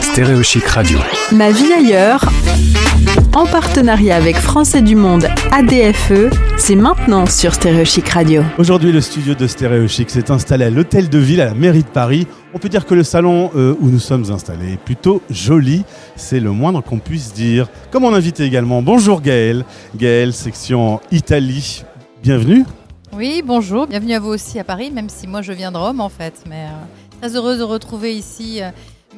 Stéréochic Radio. Ma vie ailleurs, en partenariat avec Français du Monde ADFE, c'est maintenant sur Stéréochic Radio. Aujourd'hui, le studio de Stéréochic s'est installé à l'Hôtel de Ville à la mairie de Paris. On peut dire que le salon euh, où nous sommes installés est plutôt joli, c'est le moindre qu'on puisse dire. Comme on invité également, bonjour Gaël, Gaël, section Italie, bienvenue. Oui, bonjour, bienvenue à vous aussi à Paris, même si moi je viens de Rome en fait, mais euh, très heureuse de retrouver ici euh,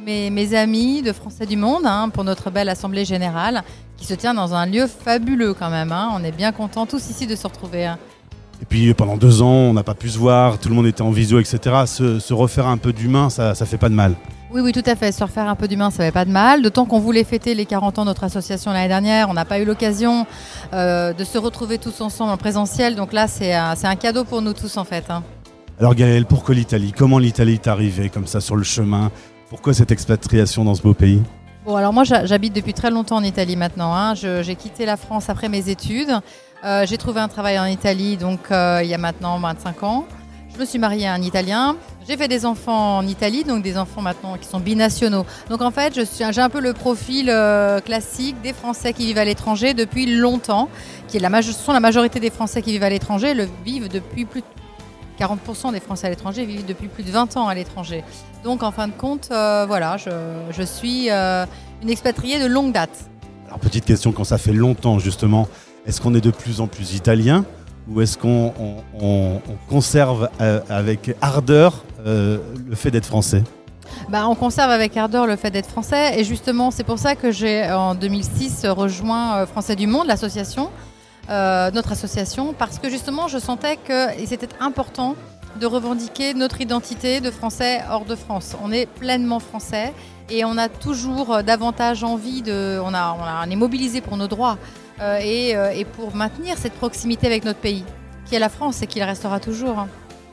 mes, mes amis de Français du Monde hein, pour notre belle assemblée générale qui se tient dans un lieu fabuleux quand même. hein. On est bien contents tous ici de se retrouver. hein. Et puis pendant deux ans, on n'a pas pu se voir, tout le monde était en visio, etc. Se, se refaire un peu d'humain, ça, ça fait pas de mal. Oui, oui, tout à fait. Se refaire un peu d'humain, ça n'avait pas de mal. D'autant qu'on voulait fêter les 40 ans de notre association l'année dernière. On n'a pas eu l'occasion euh, de se retrouver tous ensemble en présentiel. Donc là, c'est un, cadeau pour nous tous en fait. hein. Alors Gaël, pourquoi l'Italie? Comment l'Italie est arrivée comme ça sur le chemin? Pourquoi cette expatriation dans ce beau pays Bon, alors moi, j'ha- j'habite depuis très longtemps en Italie maintenant. hein. J'ai quitté la France après mes études. Euh, J'ai trouvé un travail en Italie, donc euh, il y a maintenant 25 ans. Je me suis mariée à un Italien. J'ai fait des enfants en Italie, donc des enfants maintenant qui sont binationaux. Donc en fait, j'ai un peu le profil euh, classique des Français qui vivent à l'étranger depuis longtemps, qui sont la majorité des Français qui vivent à l'étranger, le vivent depuis plus 40% des Français à l'étranger vivent depuis plus de 20 ans à l'étranger. Donc en fin de compte, euh, voilà, je, je suis euh, une expatriée de longue date. Alors petite question, quand ça fait longtemps justement, est-ce qu'on est de plus en plus italien ou est-ce qu'on on- on- on conserve euh, avec ardeur euh, le fait d'être français? Bah, on conserve avec ardeur le fait d'être français et justement c'est pour ça que j'ai en 2006 rejoint Français du Monde, l'association, euh, notre association, parce que justement je sentais que c'était important de revendiquer notre identité de Français hors de France. On est pleinement français et on a toujours davantage envie de, on, a, on, est mobilisé pour nos droits euh, et, euh, et pour maintenir cette proximité avec notre pays, qui est la France et qui le restera toujours.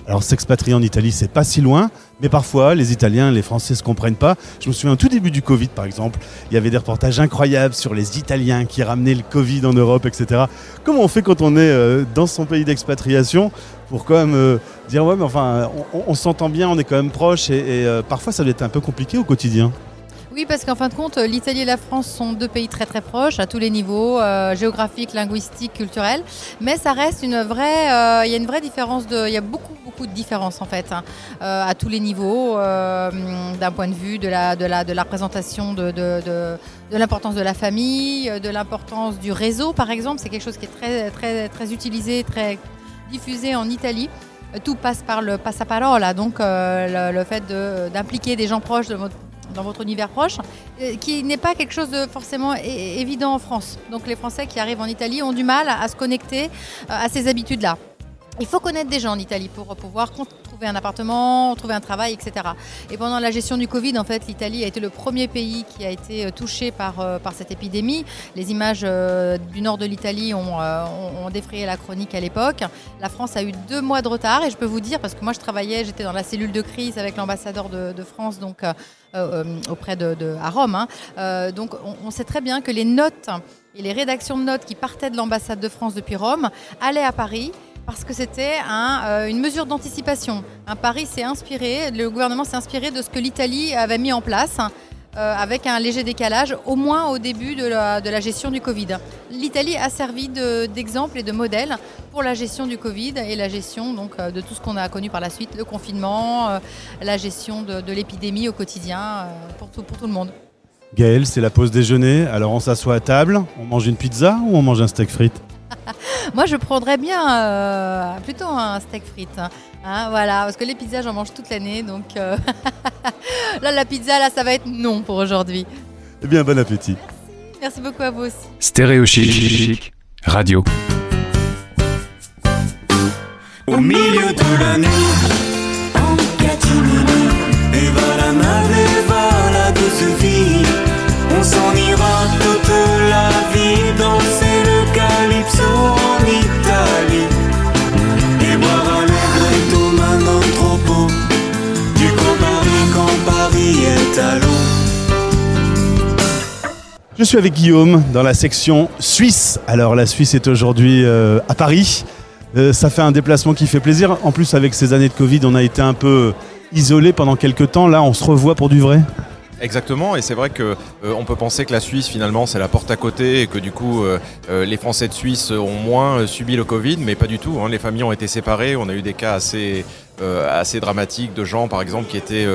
Alors s'expatrier en Italie, c'est pas si loin, mais parfois les Italiens, les Français se comprennent pas. Je me souviens au tout début du Covid, par exemple, il y avait des reportages incroyables sur les Italiens qui ramenaient le Covid en Europe, etc. Comment on fait quand on est euh, dans son pays d'expatriation pour quand même euh, dire ouais, mais enfin, on, s'entend bien, on est quand même proche, et, et, euh, parfois ça doit être un peu compliqué au quotidien. Oui, parce qu'en fin de compte, l'Italie et la France sont deux pays très très proches à tous les niveaux, euh, géographiques, linguistiques, culturels. Mais ça reste une vraie, euh, il y a une vraie différence il y a beaucoup beaucoup de différences en fait, hein, euh, à tous les niveaux, euh, d'un point de vue de la de la de la représentation de de, l'importance de la famille, euh, de l'importance du réseau par exemple. C'est quelque chose qui est très très très utilisé, très diffusé en Italie. Euh, Tout passe par le passaparola, donc euh, le, le fait d'impliquer des gens proches de votre dans votre univers proche, euh, qui n'est pas quelque chose de forcément évident en France. Donc les Français qui arrivent en Italie ont du mal à se connecter euh, à ces habitudes-là. Il faut connaître des gens en Italie pour pouvoir trouver un appartement, trouver un travail, etc. Et pendant la gestion du Covid, en fait, l'Italie a été le premier pays qui a été euh, touché par, euh, par cette épidémie. Les images euh, du nord de l'Italie ont, ont- défrayé la chronique à l'époque. La France a eu deux mois de retard et je peux vous dire, parce que moi je travaillais, j'étais dans la cellule de crise avec l'ambassadeur de, France donc, auprès de, de- à Rome. hein. Donc on, on sait très bien que les notes et les rédactions de notes qui partaient de l'ambassade de France depuis Rome allaient à Paris parce que c'était euh, une mesure d'anticipation. Paris s'est inspiré, le gouvernement s'est inspiré de ce que l'Italie avait mis en place. euh, avec un léger décalage, au moins au début de la, gestion du Covid. L'Italie a servi de- d'exemple et de modèle pour la gestion du Covid et la gestion donc, euh, de tout ce qu'on a connu par la suite, le confinement, la gestion de, l'épidémie au quotidien pour, tout, pour tout le monde. Gaël, c'est la pause déjeuner, alors on s'assoit à table, on mange une pizza ou on mange un steak frites? Moi, je prendrais bien euh, plutôt un steak frites. hein. Hein, voilà, parce que les pizzas, j'en mange toute l'année. Donc euh, là, la pizza, là, ça va être non pour aujourd'hui. Eh bien, bon appétit. Merci beaucoup à vous aussi. Stéréochic Radio. Au milieu de la nuit, Je suis avec Guillaume dans la section Suisse. Alors la Suisse est aujourd'hui euh, à Paris. Euh, ça fait un déplacement qui fait plaisir. En plus avec ces années de Covid, on a été un peu isolé pendant quelques temps. Là, on se revoit pour du vrai. Exactement, et c'est vrai que euh, on peut penser que la Suisse finalement c'est la porte à côté et que du coup euh, euh, les Français de Suisse ont moins euh, subi le Covid, mais pas du tout. hein. Les familles ont été séparées, on a eu des cas assez assez dramatiques de gens par exemple qui étaient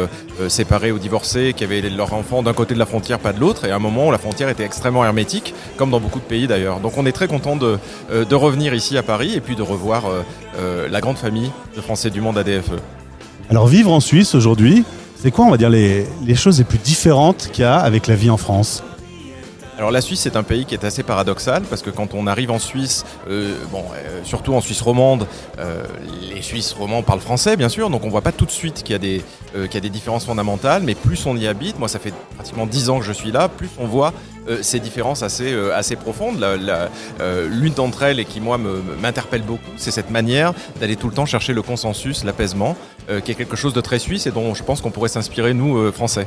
séparés ou divorcés, qui avaient leurs enfants d'un côté de la frontière, pas de l'autre, et à un moment la frontière était extrêmement hermétique, comme dans beaucoup de pays d'ailleurs. Donc on est très content de, revenir ici à Paris et puis de revoir la grande famille de Français du monde ADFE. Alors vivre en Suisse aujourd'hui, c'est quoi on va dire les, choses les plus différentes qu'il y a avec la vie en France? Alors la Suisse c'est un pays qui est assez paradoxal parce que quand on arrive en Suisse, euh, bon, euh, surtout en Suisse romande, euh, les Suisses romands parlent français bien sûr, donc on voit pas tout de suite qu'il y a des différences fondamentales, mais plus on y habite, moi ça fait pratiquement 10 ans que je suis là, plus on voit ces différences assez profondes. L'une d'entre elles et qui moi m'interpelle beaucoup, c'est cette manière d'aller tout le temps chercher le consensus, l'apaisement, qui est quelque chose de très suisse et dont je pense qu'on pourrait s'inspirer nous français.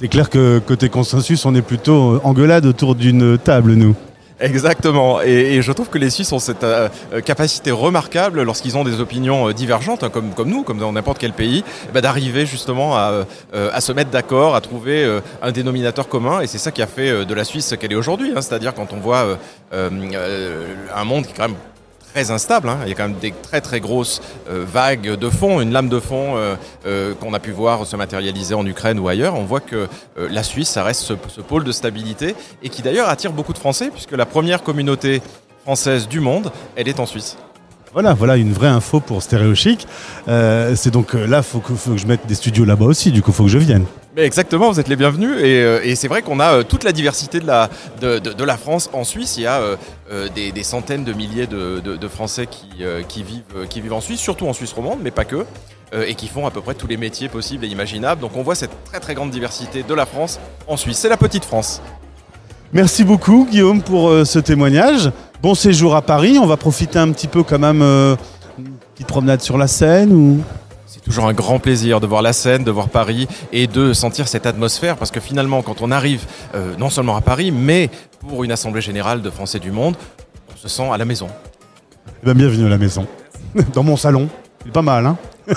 C'est clair que côté consensus, on est plutôt engueulade autour d'une table, nous. Exactement, et, je trouve que les Suisses ont cette euh, euh, capacité remarquable lorsqu'ils ont des opinions euh, divergentes, hein, comme, nous, comme dans n'importe quel pays, eh ben, d'arriver justement à, se mettre d'accord, à trouver un dénominateur commun, et c'est ça qui a fait de la Suisse ce qu'elle est aujourd'hui. hein. C'est-à-dire quand on voit un monde qui est quand même très instable, hein. il y a quand même des très très grosses euh, vagues de fond, une lame de fond euh, euh, qu'on a pu voir se matérialiser en Ukraine ou ailleurs. On voit que la Suisse, ça reste ce, pôle de stabilité et qui d'ailleurs attire beaucoup de Français puisque la première communauté française du monde, elle est en Suisse. Voilà, voilà une vraie info pour Stéréo Chic. Euh, c'est donc là, faut que je mette des studios là-bas aussi. Du coup, faut que je vienne. Exactement, vous êtes les bienvenus et, euh, c'est vrai qu'on a euh, toute la diversité de la, de, de- la France en Suisse. Il y a euh, des, centaines de milliers de, de- Français qui, qui, vivent, qui vivent en Suisse, surtout en Suisse romande, mais pas que, et qui font à peu près tous les métiers possibles et imaginables. Donc on voit cette très très grande diversité de la France en Suisse. C'est la petite France. Merci beaucoup, Guillaume, pour ce témoignage. Bon séjour à Paris. On va profiter un petit peu quand même une petite promenade sur la Seine ou. Toujours un grand plaisir de voir la Seine, de voir Paris et de sentir cette atmosphère parce que finalement, quand on arrive euh, non seulement à Paris, mais pour une assemblée générale de Français du monde, on se sent à la maison. Eh ben, bienvenue à la maison. Dans mon salon. C'est pas mal, hein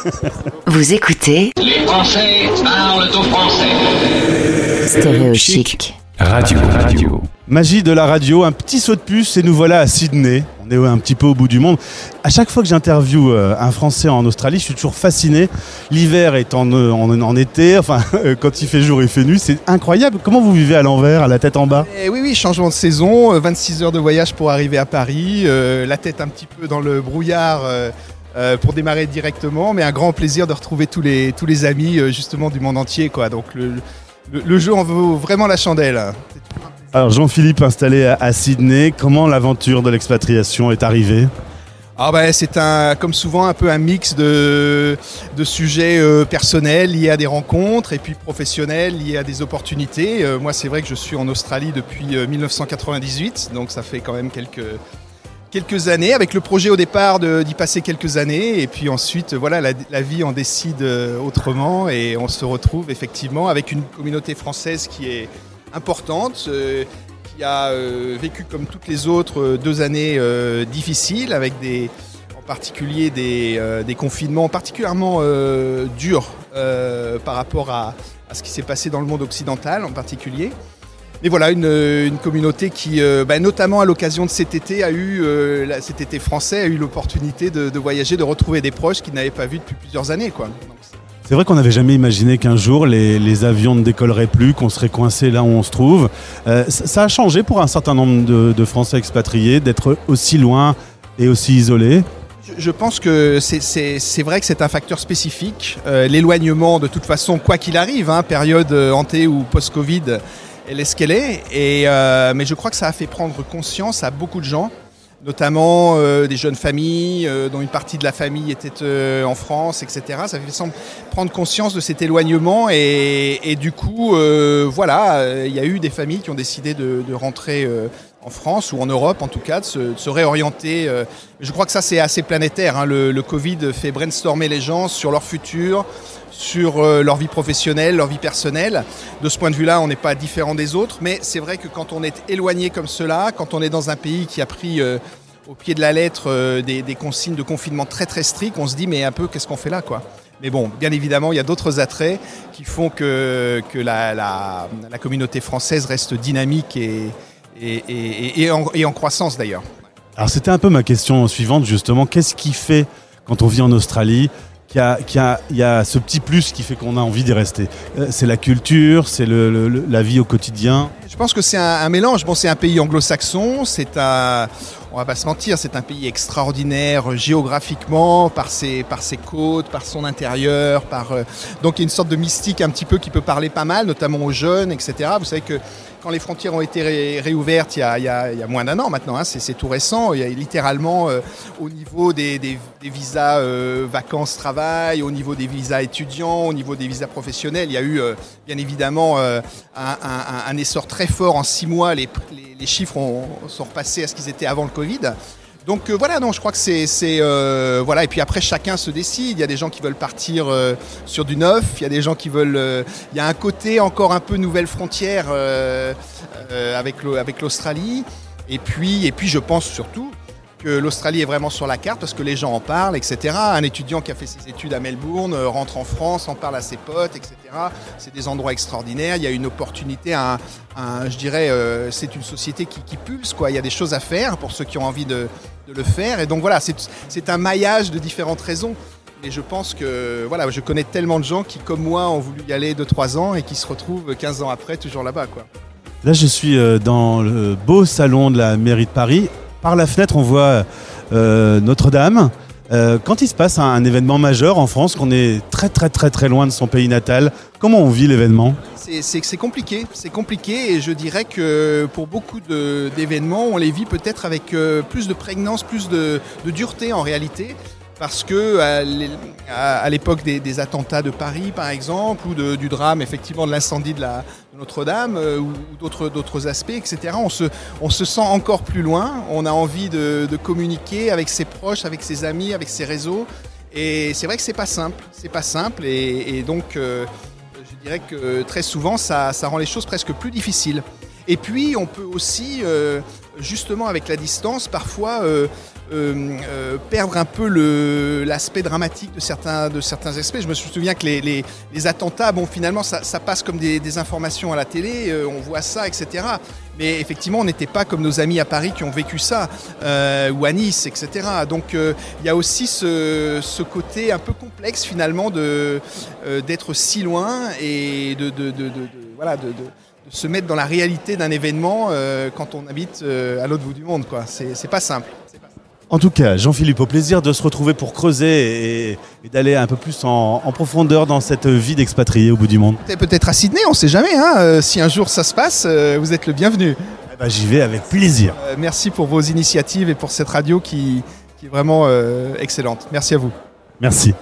Vous écoutez Les Français parlent au français. Stéréo Chic. Radio. Radio. Magie de la radio, un petit saut de puce et nous voilà à Sydney. On est un petit peu au bout du monde. À chaque fois que j'interviewe euh, un Français en Australie, je suis toujours fasciné. L'hiver est en, euh, en, en été, enfin euh, quand il fait jour, il fait nuit. C'est incroyable. Comment vous vivez à l'envers, à la tête en bas? Eh oui, oui, changement de saison, euh, 26 heures de voyage pour arriver à Paris, euh, la tête un petit peu dans le brouillard euh, euh, pour démarrer directement, mais un grand plaisir de retrouver tous les, tous les amis euh, justement du monde entier. Quoi. Donc le, le, le jeu en vaut vraiment la chandelle. Alors Jean-Philippe installé à, à Sydney, comment l'aventure de l'expatriation est arrivée? Ah bah, c'est un, comme souvent un peu un mix de, de sujets euh, personnels liés à des rencontres et puis professionnels liés à des opportunités. Euh, moi, c'est vrai que je suis en Australie depuis euh, 1998, donc ça fait quand même quelques, quelques années, avec le projet au départ d'y passer quelques années, et puis ensuite, voilà, la, vie en décide euh, autrement, et on se retrouve effectivement avec une communauté française qui est importante, euh, qui a euh, vécu comme toutes les autres deux années difficiles, avec des, en particulier des, des confinements particulièrement durs par rapport à, à ce qui s'est passé dans le monde occidental en particulier. Mais voilà, une, une communauté qui, euh, bah, notamment à l'occasion de cet été, a eu, euh, cet été français, a eu l'opportunité de, de voyager, de retrouver des proches qu'ils n'avaient pas vus depuis plusieurs années. Quoi. C'est- vrai qu'on n'avait jamais imaginé qu'un jour les, les avions ne décolleraient plus, qu'on serait coincé là où on se trouve. Euh, ça, ça a changé pour un certain nombre de, de Français expatriés d'être aussi loin et aussi isolés. Je- pense que c'est- vrai que c'est un facteur spécifique. Euh, L'éloignement, de toute façon, quoi qu'il arrive, hein, période euh, ante ou post-Covid, elle est ce qu'elle est. Et, euh, mais je crois que ça a fait prendre conscience à beaucoup de gens, notamment euh, des jeunes familles, euh, dont une partie de la famille était euh, en France, etc. Ça fait prendre conscience de cet éloignement. Et, du coup, euh, voilà, il y a eu des familles qui ont décidé de, de rentrer en France ou en Europe, en tout cas, de se, réorienter. euh, je crois que ça, c'est assez planétaire. hein. Le, Covid fait brainstormer les gens sur leur futur, sur euh, leur vie professionnelle, leur vie personnelle. De ce point de vue-là, on n'est pas différent des autres. Mais c'est vrai que quand on est éloigné comme cela, quand on est dans un pays qui a pris euh, au pied de la lettre des, consignes de confinement très très strictes, on se dit mais un peu qu'est-ce qu'on fait là quoi? Mais bon, bien évidemment, il y a d'autres attraits qui font que, que la- la communauté française reste dynamique et, et, en, croissance d'ailleurs. Alors c'était un peu ma question suivante justement. Qu'est-ce qui fait quand on vit en Australie qu'il y a, ce petit plus qui fait qu'on a envie d'y rester? Euh, C'est la culture, c'est la vie au quotidien? Je pense que c'est un, mélange. Bon, c'est un pays anglo-saxon, c'est un, on va pas se mentir, c'est un pays extraordinaire géographiquement, par ses, par ses côtes, par son intérieur, par, euh, donc il y a une sorte de mystique un petit peu qui peut parler pas mal, notamment aux jeunes, etc. Vous savez que quand les frontières ont été ré- réouvertes il y a, il y a- moins d'un an maintenant, hein, c'est tout récent, il y a littéralement euh, au niveau des, des- visas euh, vacances-travail, au niveau des visas étudiants, au niveau des visas professionnels, il y a eu euh, bien évidemment euh, un essor très fort en six mois. Les, les- chiffres ont- sont repassés à ce qu'ils étaient avant le Covid. Donc euh, voilà, non, je crois que c'est, euh, voilà. Et puis après, chacun se décide. Il y a des gens qui veulent partir euh, sur du neuf. Il y a des gens qui veulent. euh, il y a un côté encore un peu nouvelle frontière avec l'Australie. Et puis, et puis, je pense surtout que l'Australie est vraiment sur la carte parce que les gens en parlent, etc. Un étudiant qui a fait ses études à Melbourne euh, rentre en France, en parle à ses potes, etc. C'est des endroits extraordinaires. Il y a une opportunité, un, je dirais, euh, c'est une société qui, pulse. Quoi. Il y a des choses à faire pour ceux qui ont envie de, le faire. Et donc voilà, c'est un maillage de différentes raisons. Et je pense que voilà, je connais tellement de gens qui, comme moi, ont voulu y aller 2-3 ans et qui se retrouvent 15 ans après toujours là-bas. Là, je suis euh, dans le beau salon de la mairie de Paris. Par la fenêtre, on voit euh, Notre-Dame. Euh, quand il se passe un, événement majeur en France, qu'on est très très très très loin de son pays natal, comment on vit l'événement? C'est- compliqué, c'est compliqué et je dirais que pour beaucoup d'événements, on les vit peut-être avec euh, plus de prégnance, plus de dureté en réalité. Parce que l'é- à l'époque des, attentats de Paris, par exemple, ou du drame effectivement de l'incendie de, Notre-Dame, euh, ou, d'autres aspects, etc., on se, sent encore plus loin. On a envie de, communiquer avec ses proches, avec ses amis, avec ses réseaux. Et c'est vrai que c'est pas simple, c'est pas simple. Et, donc, euh, je dirais que très souvent, ça, rend les choses presque plus difficiles. Et puis, on peut aussi, euh, justement, avec la distance, parfois euh, euh, perdre un peu l'aspect dramatique de certains, de certains aspects. Je me souviens que les, attentats, bon, finalement, ça, passe comme des, informations à la télé, euh, on voit ça, etc. Mais effectivement, on n'était pas comme nos amis à Paris qui ont vécu ça, ou à Nice, etc. Donc, il y a aussi ce, côté un peu complexe, finalement, d'être si loin et de, voilà, de, se mettre dans la réalité d'un événement quand on habite à l'autre bout du monde. quoi. C'est pas simple. En tout cas, Jean-Philippe, au plaisir de se retrouver pour creuser et, et d'aller un peu plus en, en profondeur dans cette vie d'expatrié au bout du monde. Peut-être à Sydney, on sait jamais. hein. Euh, si un jour ça se passe, euh, vous êtes le bienvenu. Eh ben, J'y vais avec plaisir. Euh, merci pour vos initiatives et pour cette radio qui, qui est vraiment excellente. Merci à vous. Merci.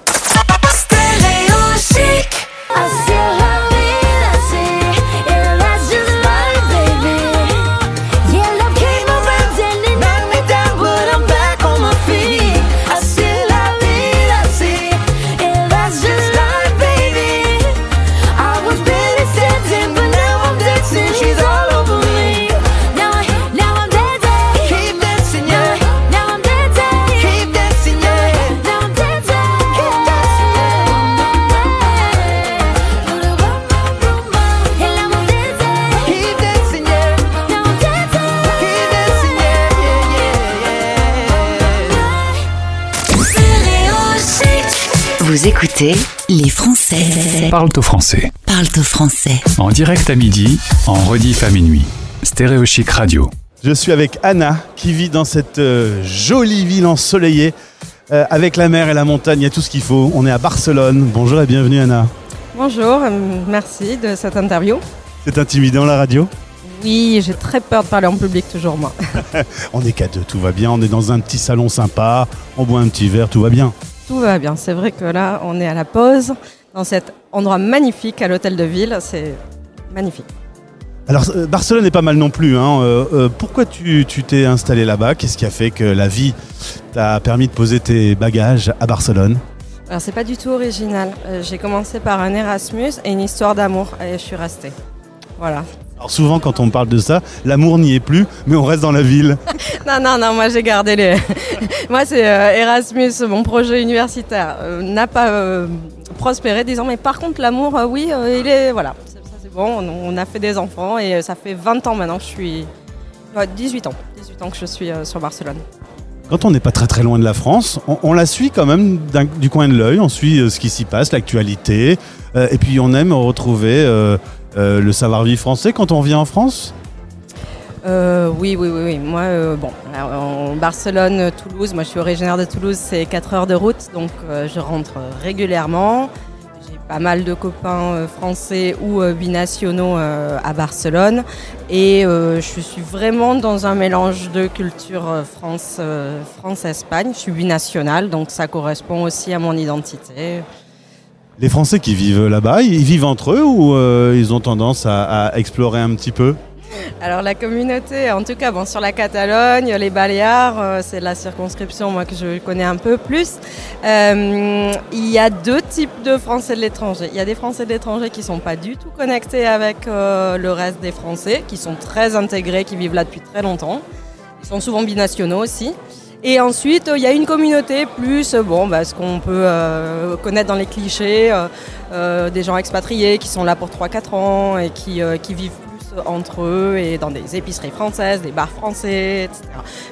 Écoutez les Français. Parle-toi français. Parle-toi français. En direct à midi, en rediff à minuit. Stéréo Chic Radio. Je suis avec Anna qui vit dans cette euh, jolie ville ensoleillée euh, avec la mer et la montagne, il y a tout ce qu'il faut. On est à Barcelone. Bonjour et bienvenue Anna. Bonjour, euh, merci de cette interview. C'est intimidant la radio? Oui, j'ai très peur de parler en public toujours moi. On est qu'à deux, tout va bien. On est dans un petit salon sympa, on boit un petit verre, tout va bien. Tout va bien, c'est vrai que là on est à la pause dans cet endroit magnifique à l'hôtel de ville, c'est magnifique. Alors euh, Barcelone est pas mal non plus. hein. Euh, euh, pourquoi tu tu t'es installé là-bas? Qu'est-ce qui a fait que la vie t'a permis de poser tes bagages à Barcelone? Alors c'est pas du tout original, j'ai commencé par un Erasmus et une histoire d'amour et je suis restée. Voilà. Alors souvent quand on parle de ça, l'amour n'y est plus, mais on reste dans la ville. Non, non, non, moi j'ai gardé les. moi c'est euh, Erasmus, mon projet universitaire, euh, n'a pas euh, prospérer, disons. Mais par contre, l'amour, oui, il est. Voilà, ça, c'est bon. On, on a fait des enfants et ça fait 20 ans maintenant que je suis. ouais, 18 ans. 18 ans que je suis sur Barcelone. Quand on n'est pas très très loin de la France, on, on la suit quand même du coin de l'œil, on suit ce qui s'y passe, l'actualité, et puis on aime retrouver euh, le savoir-vivre français quand on vient en France. Euh, oui, oui, oui. Moi, euh, Barcelone, Toulouse, moi je suis originaire de Toulouse, c'est 4 heures de route, donc je rentre régulièrement. J'ai pas mal de copains français ou binationaux à Barcelone. Et je suis vraiment dans un mélange de culture France, France-Espagne. Je suis binationale, donc ça correspond aussi à mon identité. Les Français qui vivent là-bas, ils vivent entre eux ou euh, ils ont tendance à, explorer un petit peu? Alors la communauté, en tout cas, bon, sur la Catalogne, les Baléares, euh, c'est la circonscription moi que je connais un peu plus. Euh, il y a deux types de Français de l'étranger. Il y a des Français de l'étranger qui sont pas du tout connectés avec le reste des Français, qui sont très intégrés, qui vivent là depuis très longtemps. Ils sont souvent binationaux aussi. Et ensuite, il y a une communauté plus, bon, bah, ce qu'on peut euh, connaître dans les clichés, euh, euh, des gens expatriés qui sont là pour 3-4 ans et qui, qui vivent plus entre eux et dans des épiceries françaises, des bars français, etc.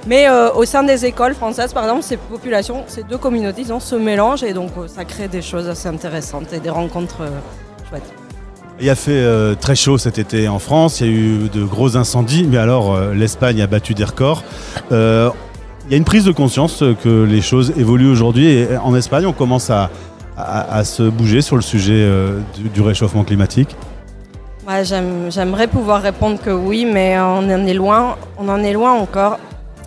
Mais au sein des écoles françaises, par exemple, ces populations, ces deux communautés, ils ont se mélangent et donc ça crée des choses assez intéressantes et des rencontres chouettes. Il a fait très chaud cet été en France, il y a eu de gros incendies, mais alors l'Espagne a battu des records. Il y a une prise de conscience euh, que les choses évoluent aujourd'hui et en Espagne on commence à, se bouger sur le sujet euh, du, réchauffement climatique? Ouais, j'aime- J'aimerais pouvoir répondre que oui, mais on en est loin. On en est loin encore.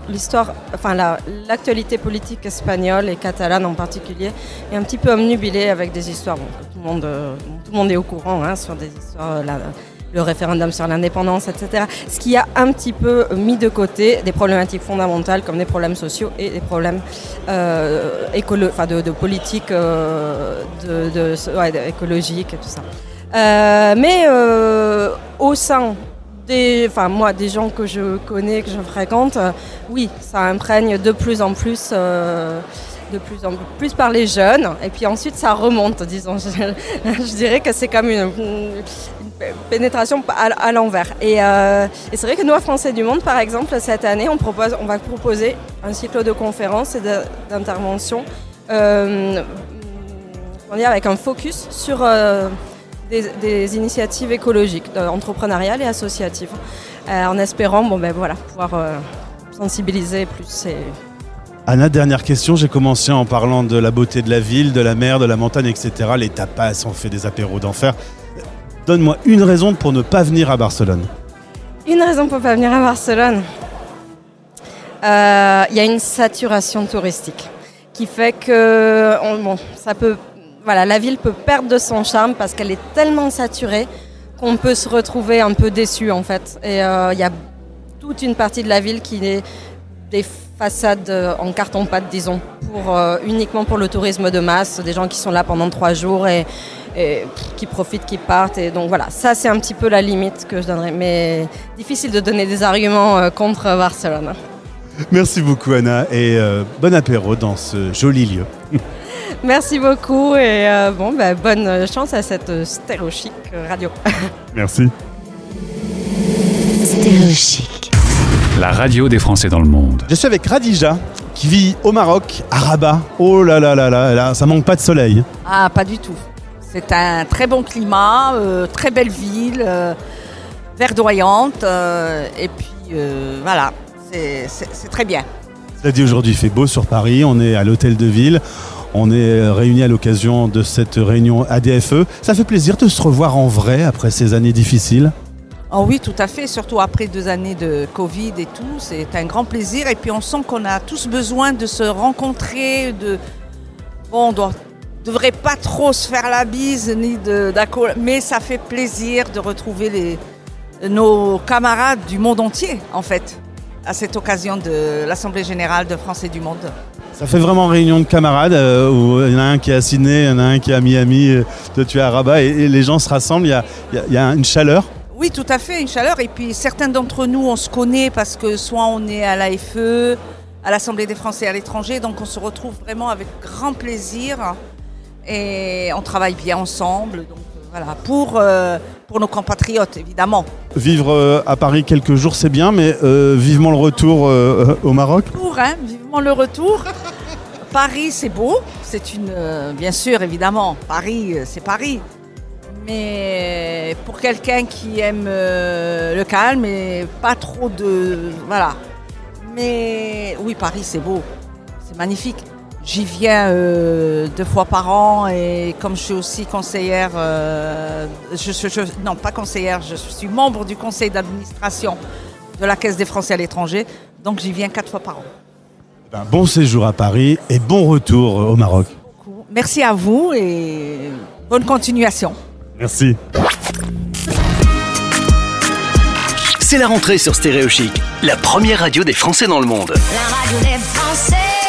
L'histoire, enfin la- l'actualité politique espagnole et catalane en particulier est un petit peu omnubilée avec des histoires tout le monde, euh, tout le monde est au courant hein, sur des histoires, euh, la- le référendum sur l'indépendance, etc. Ce qui a un petit peu mis de côté des problématiques fondamentales comme des problèmes sociaux et des problèmes euh, écolo- de, de politique euh, de, de- ouais, écologique et tout ça. Euh, mais euh, au sein des, enfin moi, des gens que je connais, que je fréquente, euh, oui, ça imprègne de plus en plus, euh, de plus en plus par les jeunes. Et puis ensuite, ça remonte, disons. Je, dirais que c'est comme une, pénétration à, l'envers. Et, euh, et c'est vrai que nous, à Français du Monde, par exemple, cette année, on, propose, on va proposer un cycle de conférences et d'interventions euh, avec un focus sur euh, des, initiatives écologiques, euh, entrepreneuriales et associatives, en espérant bon, ben, voilà, pouvoir sensibiliser plus. Et... Anna, dernière question, j'ai commencé en parlant de la beauté de la ville, de la mer, de la montagne, etc. Les tapas, on fait des apéros d'enfer. Donne-moi une raison pour ne pas venir à Barcelone. Une raison pour pas venir à Barcelone, Euh, il y a une saturation touristique qui fait que on- bon, ça peut, voilà, la ville peut perdre de son charme parce qu'elle est tellement saturée qu'on peut se retrouver un peu déçu en fait. Et euh, il y a toute une partie de la ville qui est des façades euh, en carton-pâte, disons, pour, euh, uniquement pour le tourisme de masse, des gens qui sont là pendant trois jours et, qui profitent, qui partent. Et donc voilà, ça c'est un petit peu la limite que je donnerais. Mais difficile de donner des arguments euh, contre Barcelone. Merci beaucoup Anna et euh, bon apéro dans ce joli lieu. Merci beaucoup et euh, bon, bah, bonne chance à cette stéréochic radio. Merci. Stéréochic. La radio des Français dans le monde. Je suis avec Radija qui vit au Maroc, à Rabat. Oh là là là là, là ça manque pas de soleil. Ah, pas du tout. C'est un très bon climat, euh, très belle ville, euh, verdoyante, euh, et puis euh, voilà, c'est- très bien. Cela dit, aujourd'hui il fait beau sur Paris, on est à l'hôtel de ville. On est réunis à l'occasion de cette réunion ADFE. Ça fait plaisir de se revoir en vrai après ces années difficiles. Oh oui, tout à fait, surtout après deux années de Covid et tout, c'est un grand plaisir. Et puis on sent qu'on a tous besoin de se rencontrer, de... Bon, on doit devrait pas trop se faire la bise, ni de mais ça fait plaisir de retrouver les, nos camarades du monde entier, en fait, à cette occasion de l'Assemblée Générale de France et du Monde. Ça fait vraiment réunion de camarades euh, où il y en a un qui est à Sydney, il y en a un qui est à Miami, euh, toi tu es à Rabat et, et les gens se rassemblent, il y a- il y a une chaleur. Oui, tout à fait, une chaleur. Et puis certains d'entre nous, on se connaît parce que soit on est à l'AFE, à l'Assemblée des Français à l'étranger, donc on se retrouve vraiment avec grand plaisir. Et on travaille bien ensemble. Donc euh, voilà, pour, euh, pour nos compatriotes, évidemment. Vivre euh, à Paris quelques jours, c'est bien, mais euh, vivement le retour au Maroc. Pour, hein, vivement le retour. Paris, c'est beau. C'est une. bien sûr, évidemment, Paris, c'est Paris. Mais pour quelqu'un qui aime euh, le calme et pas trop de. Voilà. Mais oui, Paris, c'est beau. C'est magnifique. J'y viens euh, deux fois par an et comme je suis aussi conseillère, euh, je, je- je- non pas conseillère, je suis membre du conseil d'administration de la Caisse des Français à l'étranger, donc j'y viens quatre fois par an. Ben, bon séjour à Paris et bon retour euh, au Maroc. Merci à vous et bonne continuation. Merci. C'est la rentrée sur Stéréo Chic, la première radio des Français dans le monde. La radio des Français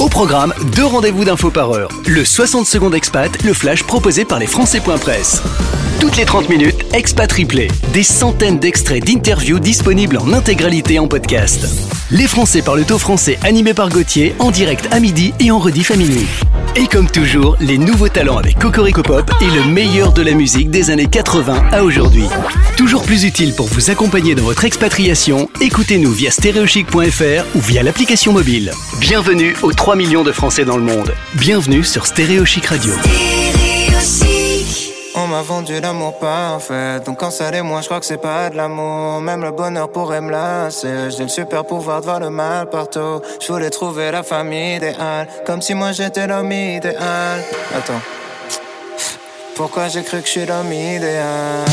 Au programme, deux rendez-vous d'infos par heure. Le 60 secondes expat, le flash proposé par les Français.press. Toutes les 30 minutes, expat. Des centaines d'extraits d'interviews disponibles en intégralité en podcast. Les Français parlent au français animé par Gauthier, en direct à midi et en rediff à minuit. Et comme toujours, les nouveaux talents avec Cocorico Pop et le meilleur de la musique des années 80 à aujourd'hui. Toujours plus utile pour vous accompagner dans votre expatriation, écoutez-nous via stéréochic.fr ou via l'application mobile. Bienvenue aux 3 millions de Français dans le monde. Bienvenue sur Stéréo Chic Radio. On m'a vendu l'amour parfait. Donc quand ça l'est moi je crois que c'est pas de l'amour. Même le bonheur pourrait me lasser. J'ai le super pouvoir de voir le mal partout. Je voulais trouver la famille idéale. Comme si moi j'étais l'homme idéal. Attends. Pourquoi j'ai cru que je suis l'homme idéal?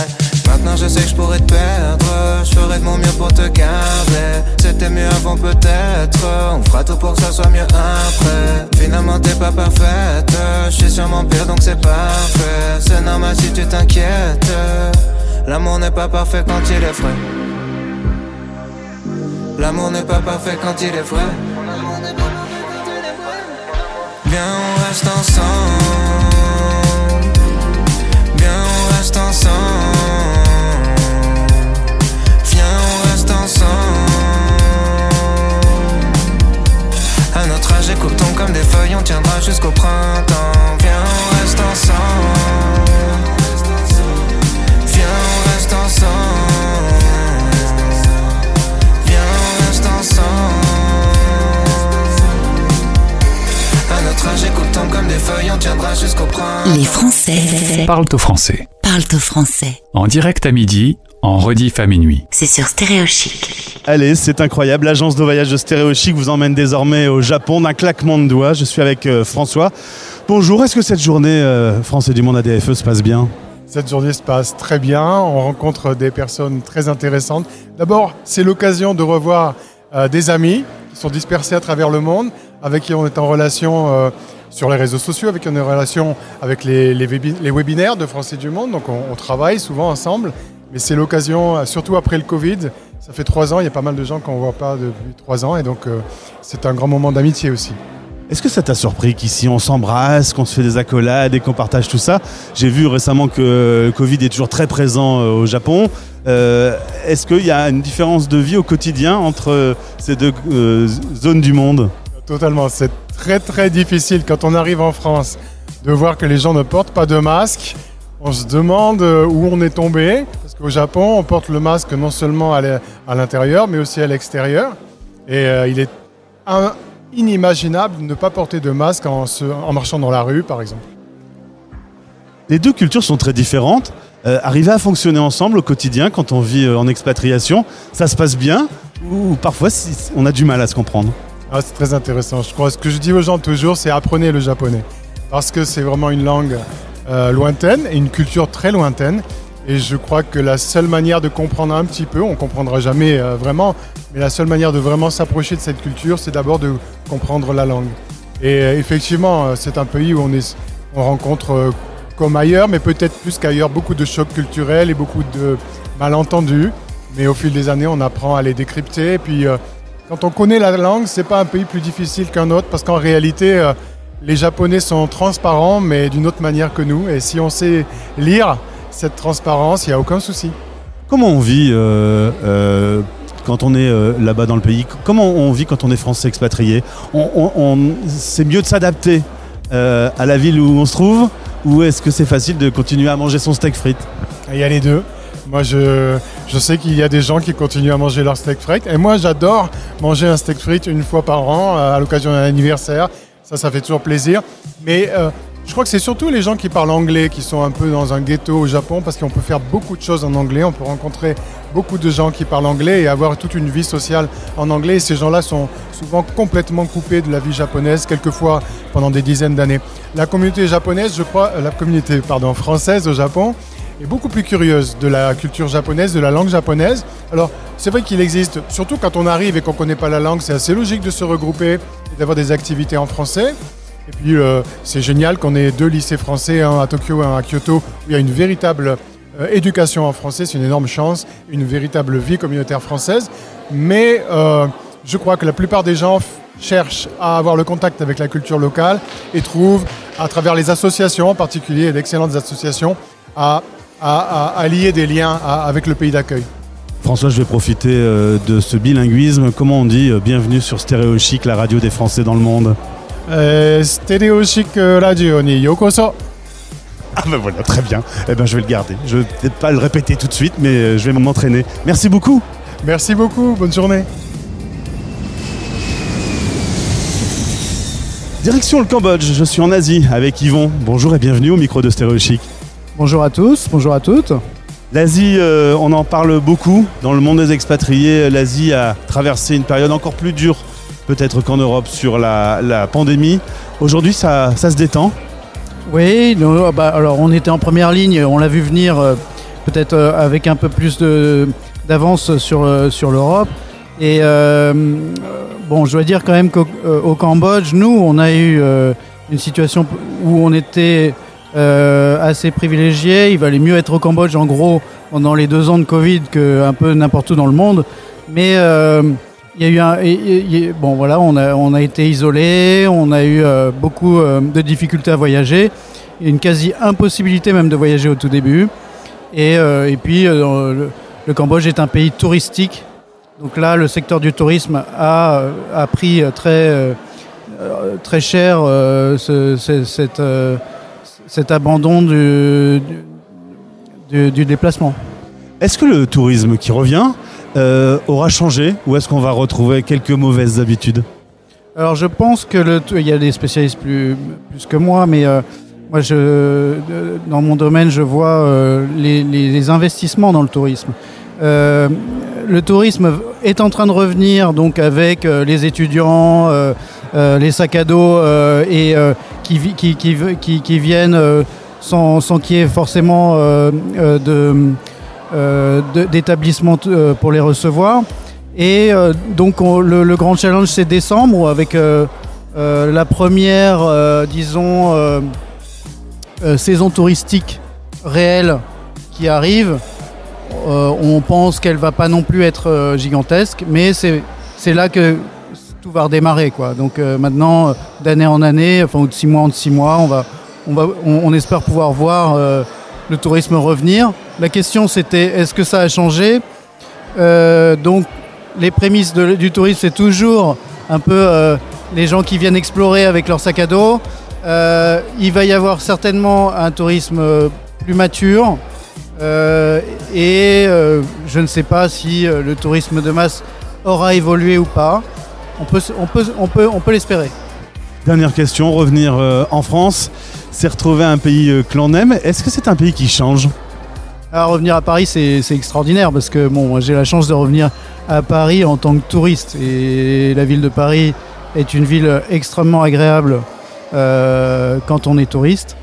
Maintenant je sais que je pourrais te perdre. Je ferai de mon mieux pour te garder. C'était mieux avant peut-être. On fera tout pour que ça soit mieux après. Finalement t'es pas parfaite. Je suis sûrement pire donc c'est parfait. C'est normal si tu t'inquiètes. L'amour n'est pas parfait quand il est vrai. L'amour n'est pas parfait quand il est vrai. Viens on reste ensemble comme des feuilles On tiendra jusqu'au printemps. Viens on reste ensemble. Viens on reste ensemble. Viens on reste ensemble. À notre âge tombent comme des feuilles On tiendra jusqu'au printemps. Les Français Parle au français. parlent au français. En direct à midi, en rediff à minuit. C'est sur Stéréo Chic. Allez, c'est incroyable. L'agence de voyage de Stéréo Chic vous emmène désormais au Japon d'un claquement de doigts. Je suis avec euh, François. Bonjour, est-ce que cette journée euh, Français du Monde ADFE se passe bien? Cette journée se passe très bien, on rencontre des personnes très intéressantes. D'abord, c'est l'occasion de revoir euh, des amis qui sont dispersés à travers le monde, avec qui on est en relation euh, sur les réseaux sociaux, avec qui on est en relation avec les, les webi- les webinaires de Français du Monde. Donc on, on travaille souvent ensemble, mais c'est l'occasion, surtout après le Covid, ça fait trois ans, il y a pas mal de gens qu'on ne voit pas depuis trois ans, et donc euh, c'est un grand moment d'amitié aussi. Est-ce que ça t'a surpris qu'ici on s'embrasse, qu'on se fait des accolades et qu'on partage tout ça? J'ai vu récemment que le Covid est toujours très présent euh, au Japon. Euh, Est-ce qu'il y a une différence de vie au quotidien entre ces deux euh, zones du monde? Totalement, c'est très très difficile quand on arrive en France de voir que les gens ne portent pas de masque. On se demande euh, où on est tombé, parce qu'au Japon, on porte le masque non seulement à l'intérieur, mais aussi à l'extérieur. Et euh, il est inimaginable de ne pas porter de masque en, se- en marchant dans la rue, par exemple. Les deux cultures sont très différentes. Euh, arriver à fonctionner ensemble au quotidien quand on vit en expatriation, ça se passe bien ou parfois si- on a du mal à se comprendre? Ah, c'est très intéressant. Je crois ce que je dis aux gens toujours, c'est apprenez le japonais. Parce que c'est vraiment une langue euh, lointaine et une culture très lointaine. Et je crois que la seule manière de comprendre un petit peu, on comprendra jamais euh, vraiment, mais la seule manière de vraiment s'approcher de cette culture, c'est d'abord de comprendre la langue. Et euh, effectivement, c'est un pays où on, est, on rencontre, comme ailleurs, mais peut-être plus qu'ailleurs, beaucoup de chocs culturels et beaucoup de malentendus. Mais au fil des années, on apprend à les décrypter. Et puis, quand on connaît la langue, c'est pas un pays plus difficile qu'un autre, parce qu'en réalité, les Japonais sont transparents, mais d'une autre manière que nous. Et si on sait lire cette transparence, il n'y a aucun souci. Comment on vit euh, euh, quand on est euh, là-bas dans le pays? Comment on vit quand on est français expatrié? On, on- on- C'est mieux de s'adapter à la ville où on se trouve ou est-ce que c'est facile de continuer à manger son steak frites? Il y a les deux. Moi, je, je sais qu'il y a des gens qui continuent à manger leur steak frites. Et moi, j'adore manger un steak frites une fois par an à l'occasion d'un anniversaire. Ça, ça fait toujours plaisir. Mais euh, je crois que c'est surtout les gens qui parlent anglais qui sont un peu dans un ghetto au Japon parce qu'on peut faire beaucoup de choses en anglais. On peut rencontrer beaucoup de gens qui parlent anglais et avoir toute une vie sociale en anglais. Et ces gens-là sont souvent complètement coupés de la vie japonaise, quelquefois pendant des dizaines d'années. La communauté japonaise, je crois, euh, la communauté pardon, française au Japon, est beaucoup plus curieuse de la culture japonaise, de la langue japonaise. Alors, c'est vrai qu'il existe, surtout quand on arrive et qu'on ne connaît pas la langue, c'est assez logique de se regrouper et d'avoir des activités en français. Et puis, euh, c'est génial qu'on ait deux lycées français, un à Tokyo et un à Kyoto, où il y a une véritable euh, éducation en français, c'est une énorme chance, une véritable vie communautaire française. Mais euh, je crois que la plupart des gens cherchent à avoir le contact avec la culture locale et trouvent, à travers les associations en particulier, et d'excellentes associations, à, à- à- à lier des liens à- avec le pays d'accueil. François, je vais profiter euh, de ce bilinguisme. Comment on dit euh, bienvenue sur Stéréo Chic, la radio des Français dans le monde Euh, Chic Radio ni yokoso. Ah ben voilà, très bien. Eh ben je vais le garder. Je vais peut-être pas le répéter tout de suite, mais euh, je vais m'entraîner. Merci beaucoup. Merci beaucoup, bonne journée. Direction le Cambodge, je suis en Asie avec Yvon. Bonjour et bienvenue au micro de Stéréo Chic. Bonjour à tous, bonjour à toutes. L'Asie, euh, on en parle beaucoup. Dans le monde des expatriés, l'Asie a traversé une période encore plus dure, peut-être qu'en Europe, sur la, la pandémie. Aujourd'hui, ça, ça se détend. Oui, nous, bah, alors on était en première ligne, on l'a vu venir euh, peut-être euh, avec un peu plus de- d'avance sur, sur l'Europe. Et bon, je dois dire quand même qu'au au Cambodge, nous, on a eu une situation où on était euh, assez privilégié. Il valait mieux être au Cambodge, en gros, pendant les deux ans de Covid qu'un peu n'importe où dans le monde. Mais euh, il y a eu un, bon voilà, on a, on a été isolé, on a eu euh, beaucoup euh, de difficultés à voyager, une quasi impossibilité même de voyager au tout début. Et, et puis le, Cambodge est un pays touristique, donc là le secteur du tourisme a, a pris très très cher ce- ce- cette, cet abandon du, du- du déplacement. Est-ce que le tourisme qui revient euh, aura changé ou est-ce qu'on va retrouver quelques mauvaises habitudes? Alors je pense que le, il y a des spécialistes plus, plus que moi, mais euh, moi je, de- dans mon domaine je vois euh, les, les- les investissements dans le tourisme. Euh, le tourisme est en train de revenir donc avec euh, les étudiants, euh, euh, les sacs à dos euh, et euh, qui, vi- qui, qui, qui- qui viennent euh, sans, sans qu'il y ait forcément euh, euh, euh, euh, pour les recevoir. Et euh, donc on- le, grand challenge c'est décembre avec euh, euh, la première, euh, disons, euh, euh, saison touristique réelle qui arrive. Euh, on pense qu'elle va pas non plus être euh, gigantesque, mais c'est là que tout va redémarrer quoi. Donc euh, maintenant, euh, d'année en année, enfin ou de six mois en six mois, on va, on va, on, espère pouvoir voir euh, le tourisme revenir. La question c'était est-ce que ça a changé? Donc les prémices du tourisme c'est toujours un peu les gens qui viennent explorer avec leur sac à dos. Il va y avoir certainement un tourisme plus mature. Et je ne sais pas si le tourisme de masse aura évolué ou pas. On peut, s- on peut, on peut, on peut l'espérer. Dernière question, revenir euh, en France, c'est retrouver un pays euh, que l'on aime. Est-ce que c'est un pays qui change? Alors revenir à Paris, c'est extraordinaire parce que bon, moi, j'ai la chance de revenir à Paris en tant que touriste. Et la ville de Paris est une ville extrêmement agréable euh, quand on est touriste.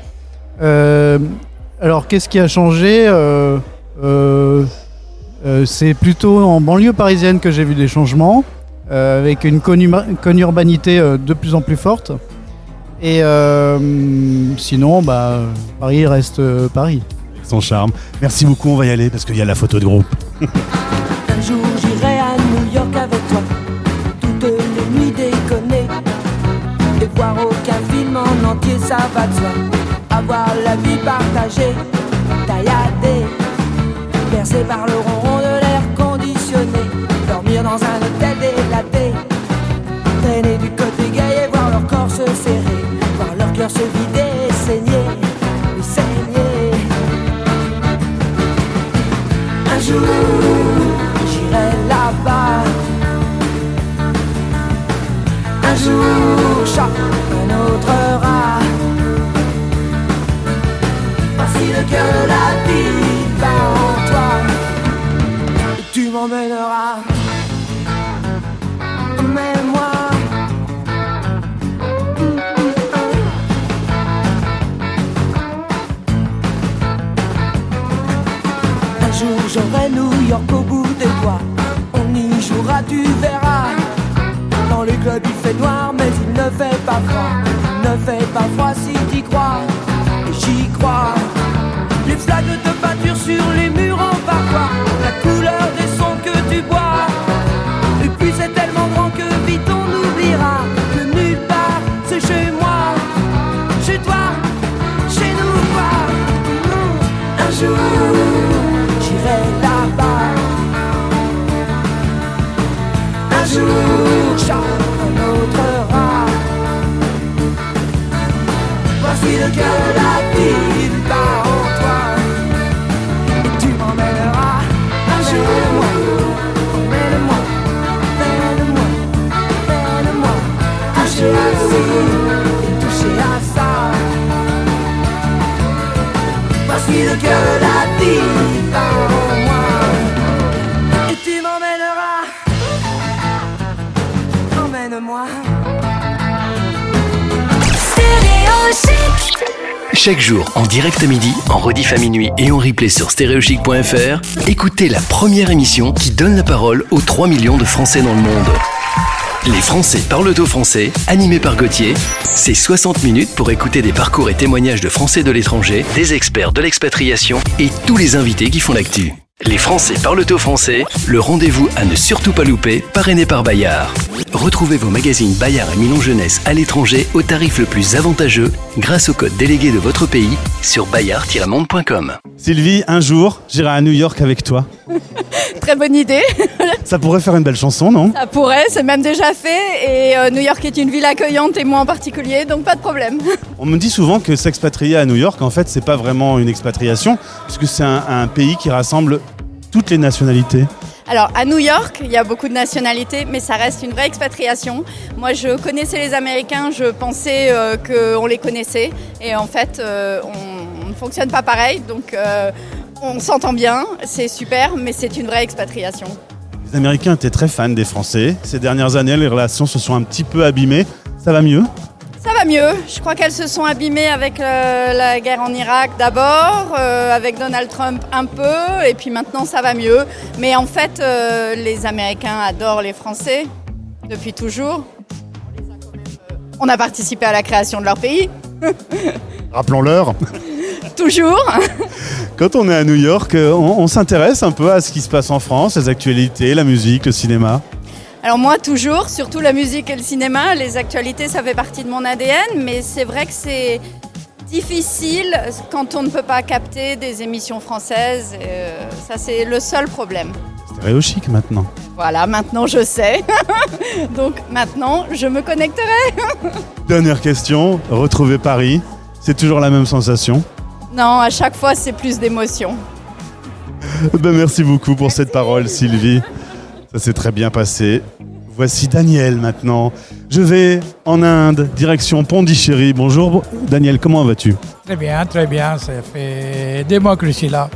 Euh, alors qu'est-ce qui a changé? Euh, C'est plutôt en banlieue parisienne que j'ai vu des changements, avec une conurbanité euh, de plus en plus forte. Et euh, sinon, bah, Paris reste euh, Paris. Avec son charme. Merci beaucoup, on va y aller parce qu'il y a la photo de groupe. Un jour j'irai à New York avec toi, toutes les nuits déconner. Et voir aucun film en entier, ça va de soi. Avoir la vie partagée, tailladée, percée par le ronron se j'irai là-bas. Un jour chacun autre rat. Voici le cœur le la moi. Et tu m'emmèneras. Emmène-moi. Chaque jour, en direct à midi, en rediff à minuit et en replay sur stéréochic.fr, écoutez la première émission qui donne la parole aux 3 millions de Français dans le monde. Les Français parlent au français, animé par Gauthier. C'est 60 minutes pour écouter des parcours et témoignages de Français de l'étranger, des experts de l'expatriation et tous les invités qui font l'actu. Les Français parlent au français, le rendez-vous à ne surtout pas louper, parrainé par Bayard. Retrouvez vos magazines Bayard et Milan Jeunesse à l'étranger au tarif le plus avantageux grâce au code délégué de votre pays sur bayard-monde.com. Sylvie, un jour, j'irai à New York avec toi. Très bonne idée. Ça pourrait faire une belle chanson, non? Ça pourrait, c'est même déjà fait. Et euh, New York est une ville accueillante et moi en particulier, donc pas de problème. On me dit souvent que s'expatrier à New York, en fait, c'est pas vraiment une expatriation, puisque c'est un, un pays qui rassemble toutes les nationalités. Alors à New York, il y a beaucoup de nationalités, mais ça reste une vraie expatriation. Moi, je connaissais les Américains, je pensais euh, qu'on les connaissait, et en fait, euh, on on ne fonctionne pas pareil. Donc, euh, on s'entend bien, c'est super, mais c'est une vraie expatriation. Les Américains étaient très fans des Français. Ces dernières années, les relations se sont un petit peu abîmées. Ça va mieux? Ça va mieux. Je crois qu'elles se sont abîmées avec euh, la guerre en Irak d'abord, euh, avec Donald Trump un peu, et puis maintenant ça va mieux. Mais en fait, euh, les Américains adorent les Français depuis toujours. On a participé à la création de leur pays, Rappelons-leur. toujours. Quand on est à New York, on, on s'intéresse un peu à ce qui se passe en France, les actualités, la musique, le cinéma. Alors moi toujours, surtout la musique et le cinéma, les actualités ça fait partie de mon ADN, mais c'est vrai que c'est difficile quand on ne peut pas capter des émissions françaises. euh, ça c'est le seul problème. Stéréo chic maintenant. Voilà, maintenant je sais. Donc maintenant je me connecterai. Dernière question, retrouver Paris, c'est toujours la même sensation? Non, à chaque fois c'est plus d'émotion. Ben, Merci beaucoup pour cette parole, Sylvie. Ça s'est très bien passé. Voici Daniel maintenant. Je vais en Inde, direction Pondichéry. Bonjour Daniel, comment vas-tu? Très bien, très bien. Ça fait des mois que je suis là.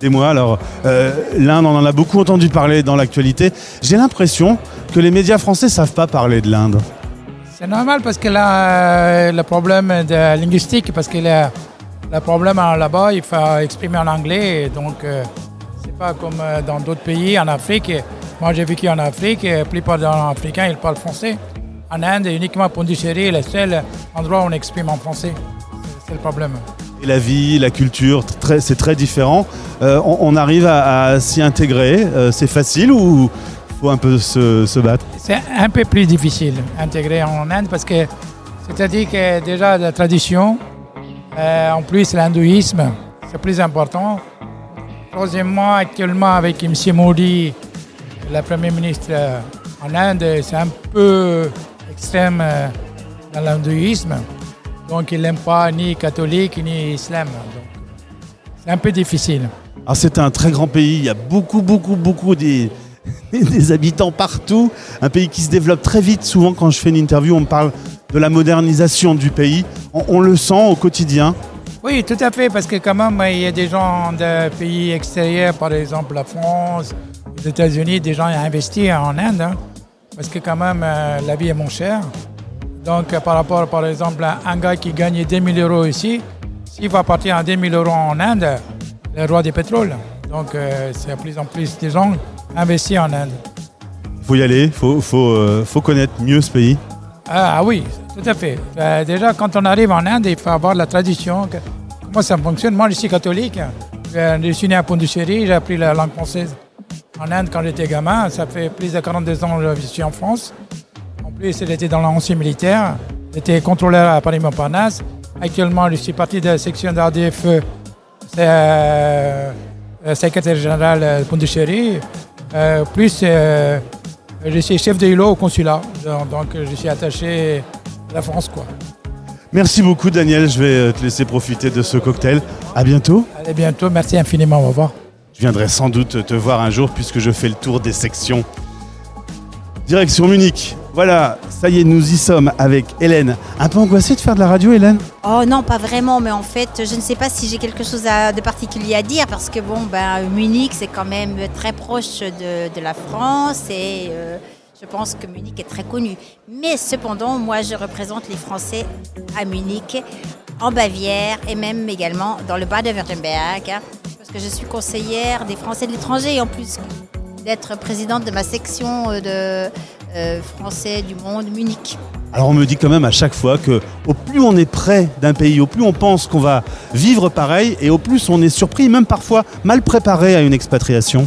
Et moi, alors, euh, l'Inde, on en a beaucoup entendu parler dans l'actualité. J'ai l'impression que les médias français savent pas parler de l'Inde. C'est normal parce que là, euh, le problème de linguistique, parce que le, le problème là-bas, il faut exprimer en anglais. Donc, euh, c'est pas comme dans d'autres pays en Afrique. Moi, j'ai vécu en Afrique. et La plupart des Africains, ils parlent français. En Inde, uniquement Pondichéry est le seul endroit où on exprime en français. C'est- le problème. Et la vie, la culture, c'est très différent. Euh, on, on arrive à, à s'y intégrer. Euh, c'est facile ou faut un peu se, se battre? C'est un peu plus difficile d'intégrer en Inde parce que c'est-à-dire que déjà la tradition, euh, en plus l'hindouisme, c'est plus important. Troisièmement, actuellement avec M. Modi, le Premier ministre euh, en Inde, c'est un peu extrême euh, dans l'hindouisme. Donc, ils n'aiment pas ni catholique ni islam. C'est un peu difficile. Alors c'est un très grand pays, il y a beaucoup, beaucoup, beaucoup des, des habitants partout. Un pays qui se développe très vite. Souvent quand je fais une interview, on me parle de la modernisation du pays. On, on le sent au quotidien. Oui, tout à fait, parce que quand même, il y a des gens de pays extérieurs, par exemple la France, les États-Unis, des gens ont investi en Inde, hein, parce que quand même, euh, la vie est moins chère. Donc, euh, par rapport, par exemple, à un gars qui gagne 10 000 euros ici, s'il va partir à 10 000 euros en Inde, le roi du pétrole. Donc, euh, c'est de plus en plus des gens investis en Inde. Il faut y aller, il faut, faut, faut connaître mieux ce pays. Ah, ah oui, tout à fait. Déjà, quand on arrive en Inde, il faut avoir la tradition. que- comment ça fonctionne Moi, je suis catholique. Je suis né à Pondichéry, j'ai appris la langue française en Inde quand j'étais gamin. Ça fait plus de 42 ans que je suis en France. En plus, j'étais dans l'ancien militaire. J'étais contrôleur à Paris Montparnasse. Actuellement, je suis parti de la section d'ADFE. C'est euh, euh, secrétaire général de Pondichéry. Euh, plus, euh, je suis chef de îlot au consulat. Donc, je suis attaché à la France. Quoi. Merci beaucoup Daniel, je vais euh, te laisser profiter de ce cocktail. À bientôt. Allez, bientôt. Merci infiniment. Au revoir. Viendrai sans doute te voir un jour puisque je fais le tour des sections. Direction Munich. Voilà, ça y est, nous y sommes avec Hélène. Un peu angoissée de faire de la radio, Hélène? Oh non, pas vraiment, mais en fait, je ne sais pas si j'ai quelque chose de particulier à dire parce que bon, ben, Munich, c'est quand même très proche de, de la France et euh, je pense que Munich est très connu. Mais cependant, moi, je représente les Français à Munich, en Bavière et même également dans le Bade-Württemberg, parce je suis conseillère des Français de l'étranger en plus d'être présidente de ma section euh, de euh, Français du monde Munich. Alors on me dit quand même à chaque fois que au plus on est près d'un pays, au plus on pense qu'on va vivre pareil et au plus on est surpris, même parfois mal préparé à une expatriation.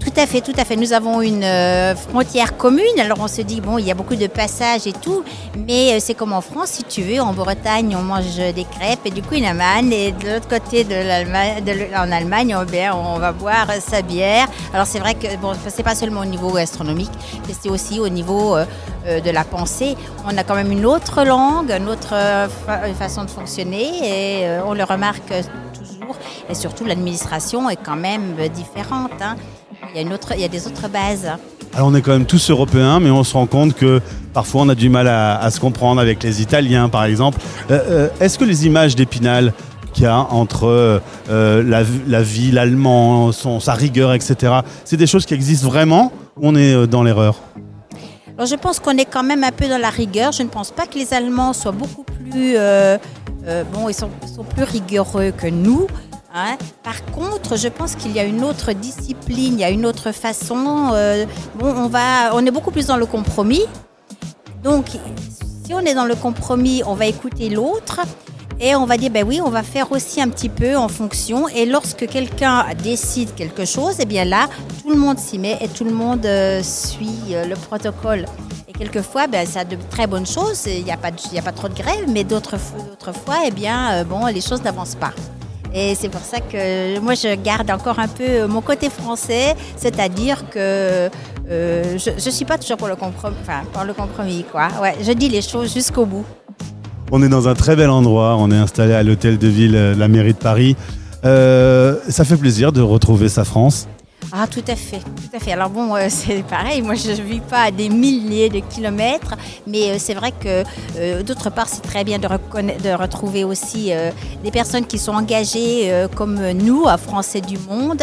Tout à fait, tout à fait. Nous avons une euh, frontière commune. Alors on se dit, bon, il y a beaucoup de passages et tout, mais euh, c'est comme en France, si tu veux. En Bretagne, on mange des crêpes et du amane. Et de l'autre côté de l'Allemagne, en Allemagne, on, va boire euh, sa bière. Alors c'est vrai que bon, c'est pas seulement au niveau gastronomique, mais c'est aussi au niveau de la pensée. On a quand même une autre langue, une autre fa- façon de fonctionner et on le remarque toujours. Et surtout, l'administration est quand même différente. hein. Il y, a une autre, il y a des autres bases. Alors on est quand même tous européens, mais on se rend compte que parfois on a du mal à, à se comprendre avec les Italiens, par exemple. Euh, euh, Est-ce que les images d'Épinal qu'il y a entre euh, la, la vie, l'allemand, son- sa rigueur, etc., c'est des choses qui existent vraiment ou on est dans l'erreur? Alors je pense qu'on est quand même un peu dans la rigueur. Je ne pense pas que les Allemands soient beaucoup plus... euh, bon, ils sont, ils sont plus rigoureux que nous. Hein? Par contre, je pense qu'il y a une autre discipline, il y a une autre façon. euh, bon, on, va, on est beaucoup plus dans le compromis. Donc, si on est dans le compromis, on va écouter l'autre et on va dire, ben oui, on va faire aussi un petit peu en fonction. Et lorsque quelqu'un décide quelque chose, eh bien là, tout le monde s'y met et tout le monde euh, suit euh, le protocole. Et quelquefois, ben, ça a de très bonnes choses. Il n'y a, pas y a pas trop de grève, mais d'autres fois, eh bien, bon, les choses n'avancent pas. Et c'est pour ça que moi, je garde encore un peu mon côté français, c'est-à-dire que euh, je ne suis pas toujours pour le compromis, enfin, pour le compromis, quoi. Ouais, je dis les choses jusqu'au bout. On est dans un très bel endroit, on est installé à l'hôtel de ville euh, la mairie de Paris. Euh, ça fait plaisir de retrouver sa France. Ah, tout à fait, tout à fait. Alors bon, euh, c'est pareil, moi je ne vis pas à des milliers de kilomètres, mais euh, c'est vrai que euh, d'autre part, c'est très bien de, retrouver aussi des personnes qui sont engagées comme nous, à Français du Monde,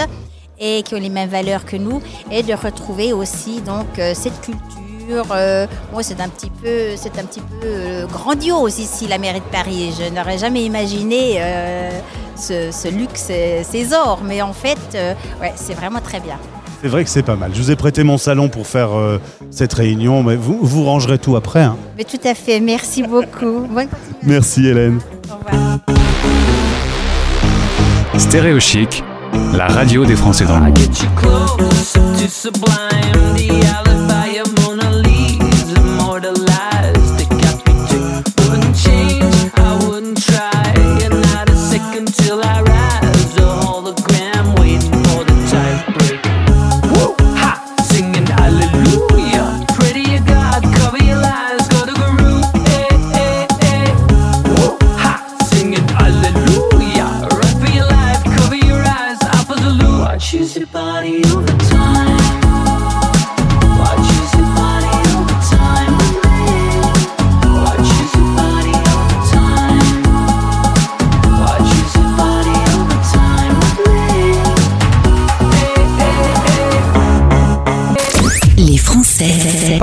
et qui ont les mêmes valeurs que nous, et de retrouver aussi donc cette culture. Euh, moi, c'est un petit peu, c'est un petit peu euh, grandiose ici, la mairie de Paris. Je n'aurais jamais imaginé euh, ce, ce luxe, ces ors, mais en fait, euh, ouais, c'est vraiment très bien. C'est vrai que c'est pas mal. Je vous ai prêté mon salon pour faire euh, cette réunion, mais vous, vous rangerez tout après. hein. Mais tout à fait, merci beaucoup. Bonne Merci Hélène. Stéréo Chic, la radio des Français dans le monde. Till I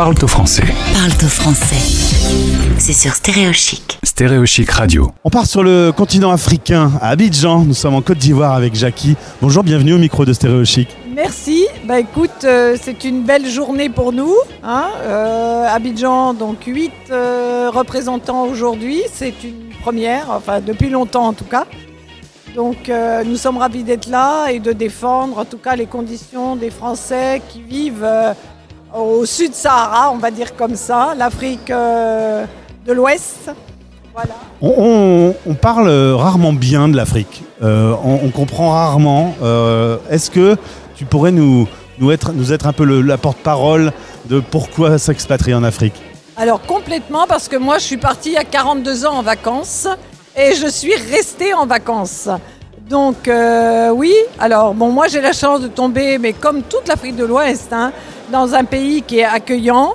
Français Parle au français. parlent au français. C'est sur Stéréo Chic. Stéréo Chic Radio. On part sur le continent africain, à Abidjan. Nous sommes en Côte d'Ivoire avec Jackie. Bonjour, bienvenue au micro de Stéréo Chic. Merci. Bah écoute, euh, c'est une belle journée pour nous. hein. Euh, Abidjan, donc 8 représentants aujourd'hui. C'est une première, enfin depuis longtemps en tout cas. Donc euh, nous sommes ravis d'être là et de défendre en tout cas les conditions des Français qui vivent euh, au sud Sahara, on va dire comme ça, l'Afrique euh, de l'Ouest. Voilà. On, on- on parle rarement bien de l'Afrique. Euh, on, on comprend rarement. Euh, Est-ce que tu pourrais nous, nous, être, nous être un peu le- la porte-parole de pourquoi s'expatrier en Afrique? Alors complètement parce que moi je suis partie à 42 ans en vacances et je suis restée en vacances. Donc euh, oui, alors bon moi j'ai la chance de tomber, mais comme toute l'Afrique de l'Ouest, hein, dans un pays qui est accueillant,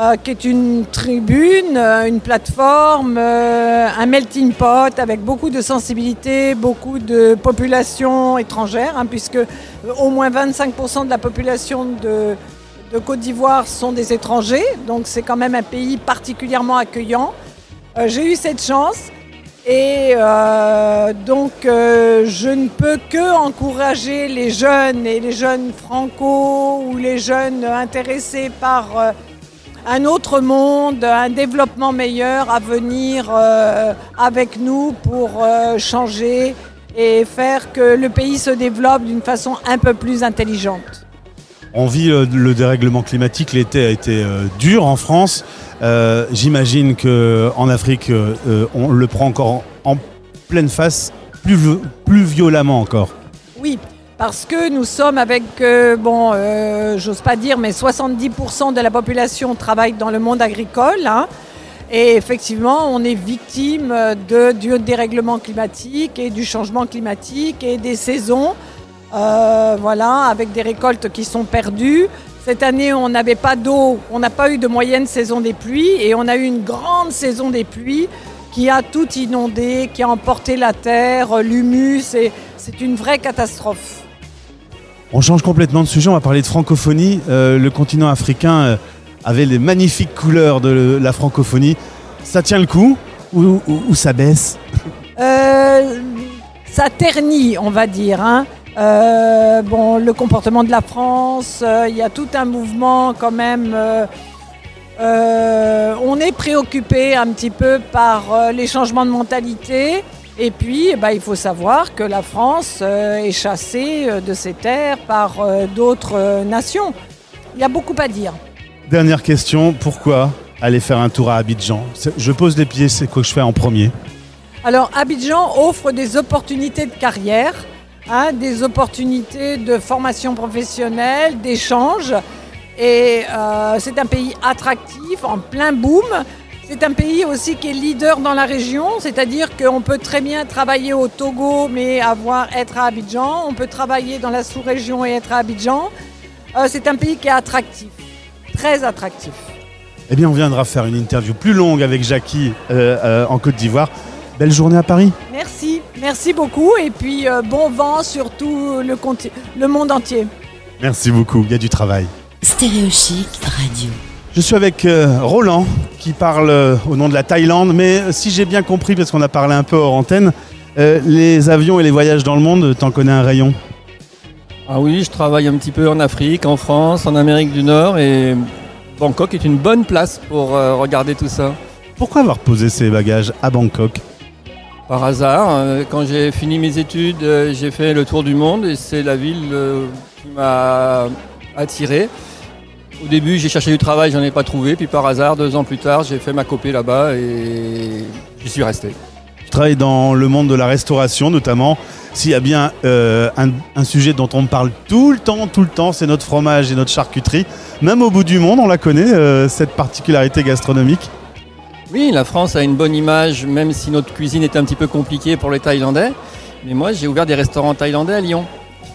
euh, qui est une tribune, euh, une plateforme, euh, un melting pot avec beaucoup de sensibilité, beaucoup de population étrangère, hein, puisque au moins 25% de la population de, Côte d'Ivoire sont des étrangers, donc c'est quand même un pays particulièrement accueillant. J'ai eu cette chance et euh, donc euh, je ne peux que encourager les jeunes et les jeunes franco ou les jeunes intéressés par euh, un autre monde, un développement meilleur à venir avec nous pour changer et faire que le pays se développe d'une façon un peu plus intelligente. On vit le, le dérèglement climatique. L'été a été euh, dur en France. Euh, J'imagine qu'en Afrique, euh, euh, on le prend encore en, pleine face, plus, vi- plus violemment encore. Oui, parce que nous sommes avec, euh, bon, euh, j'ose pas dire, mais 70% de la population travaille dans le monde agricole. hein. et effectivement, on est victime de, du dérèglement climatique et du changement climatique et des saisons. Euh, voilà, avec des récoltes qui sont perdues. Cette année, on n'avait pas d'eau, on n'a pas eu de moyenne saison des pluies et on a eu une grande saison des pluies qui a tout inondé, qui a emporté la terre, l'humus, et c'est une vraie catastrophe. On change complètement de sujet, on va parler de francophonie. Euh, le continent africain euh, avait les magnifiques couleurs de la francophonie. Ça tient le coup ou, ou- ou ça baisse? Euh, ça ternit, on va dire. hein. Euh, bon, le comportement de la France, euh, il y a tout un mouvement quand même. euh, on est préoccupé un petit peu par les changements de mentalité. Et puis, eh ben, il faut savoir que la France est chassée de ses terres par d'autres nations. Il y a beaucoup à dire. Dernière question, pourquoi aller faire un tour à Abidjan? Je pose les pieds, c'est quoi que je fais en premier? Alors Abidjan offre des opportunités de carrière, hein, des opportunités de formation professionnelle, d'échange. Et euh, c'est un pays attractif, en plein boom. C'est un pays aussi qui est leader dans la région, c'est-à-dire qu'on peut très bien travailler au Togo mais avoir, être à Abidjan. On peut travailler dans la sous-région et être à Abidjan. Euh, c'est un pays qui est attractif, très attractif. Eh bien, on viendra faire une interview plus longue avec Jackie euh, euh, en Côte d'Ivoire. Belle journée à Paris. Merci, merci beaucoup et puis euh, bon vent sur tout le, conti- le monde entier. Merci beaucoup, il y a du travail. Stéréo Chic Radio. Je suis avec euh, Roland qui parle euh, au nom de la Thaïlande, mais si j'ai bien compris, parce qu'on a parlé un peu hors antenne, euh, les avions et les voyages dans le monde, t'en connais un rayon? Ah oui, je travaille un petit peu en Afrique, en France, en Amérique du Nord et Bangkok est une bonne place pour euh, regarder tout ça. Pourquoi avoir posé ses bagages à Bangkok? Par hasard, euh, quand j'ai fini mes études, euh, j'ai fait le tour du monde et c'est la ville euh, qui m'a attiré. Au début, j'ai cherché du travail, j'en ai pas trouvé, puis par hasard, deux ans plus tard, j'ai fait ma copie là-bas et j'y suis resté. Tu travailles dans le monde de la restauration notamment. S'il y a bien un, sujet dont on parle tout le temps, tout le temps, c'est notre fromage et notre charcuterie. Même au bout du monde, on la connaît, cette particularité gastronomique. Oui, la France a une bonne image, même si notre cuisine est un petit peu compliquée pour les Thaïlandais. Mais moi, j'ai ouvert des restaurants thaïlandais à Lyon.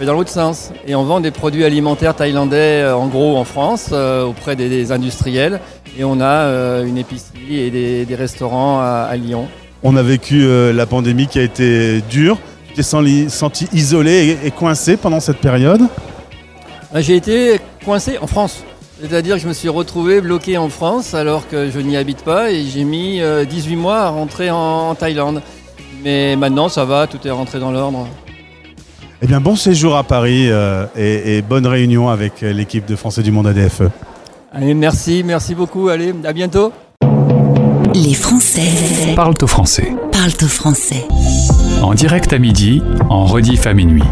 fais dans l'autre sens. Et on vend des produits alimentaires thaïlandais euh, en gros en France euh, auprès des, des industriels. Et on a euh, une épicerie et des, des restaurants à, à Lyon. On a vécu euh, la pandémie qui a été dure. Tu t'es senti, isolé et, et coincé pendant cette période? J'ai été coincé en France. C'est-à-dire que je me suis retrouvé bloqué en France alors que je n'y habite pas et j'ai mis euh, 18 mois à rentrer en, Thaïlande. Mais maintenant ça va, tout est rentré dans l'ordre. Eh bien, bon séjour à Paris euh, et, et bonne réunion avec euh, l'équipe de Français du Monde ADFE. Allez, merci, merci beaucoup. Allez, à bientôt. Les Français Parle au français. parlent au français. En direct à midi, en rediff à minuit.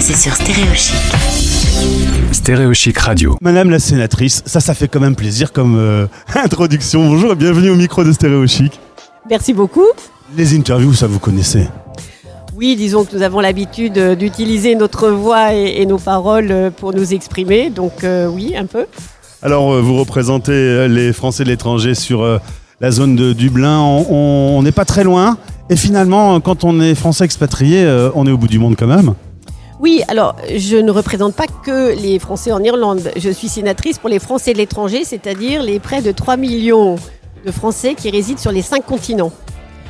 C'est sur Stéréo Chic. Stéréochic Radio. Madame la sénatrice, ça, ça fait quand même plaisir comme euh, introduction. Bonjour et bienvenue au micro de Stéréo Chic. Merci beaucoup. Les interviews, ça vous connaissez. Oui, disons que nous avons l'habitude euh, d'utiliser notre voix et, et nos paroles euh, pour nous exprimer, donc euh, oui, un peu. Alors, vous représentez les Français de l'étranger sur euh, la zone de Dublin. On- n'est pas très loin. Et finalement, quand on est Français expatrié, euh, on est au bout du monde quand même. Oui, alors je ne représente pas que les Français en Irlande. Je suis sénatrice pour les Français de l'étranger, c'est-à-dire les près de 3 millions de Français qui résident sur les cinq continents,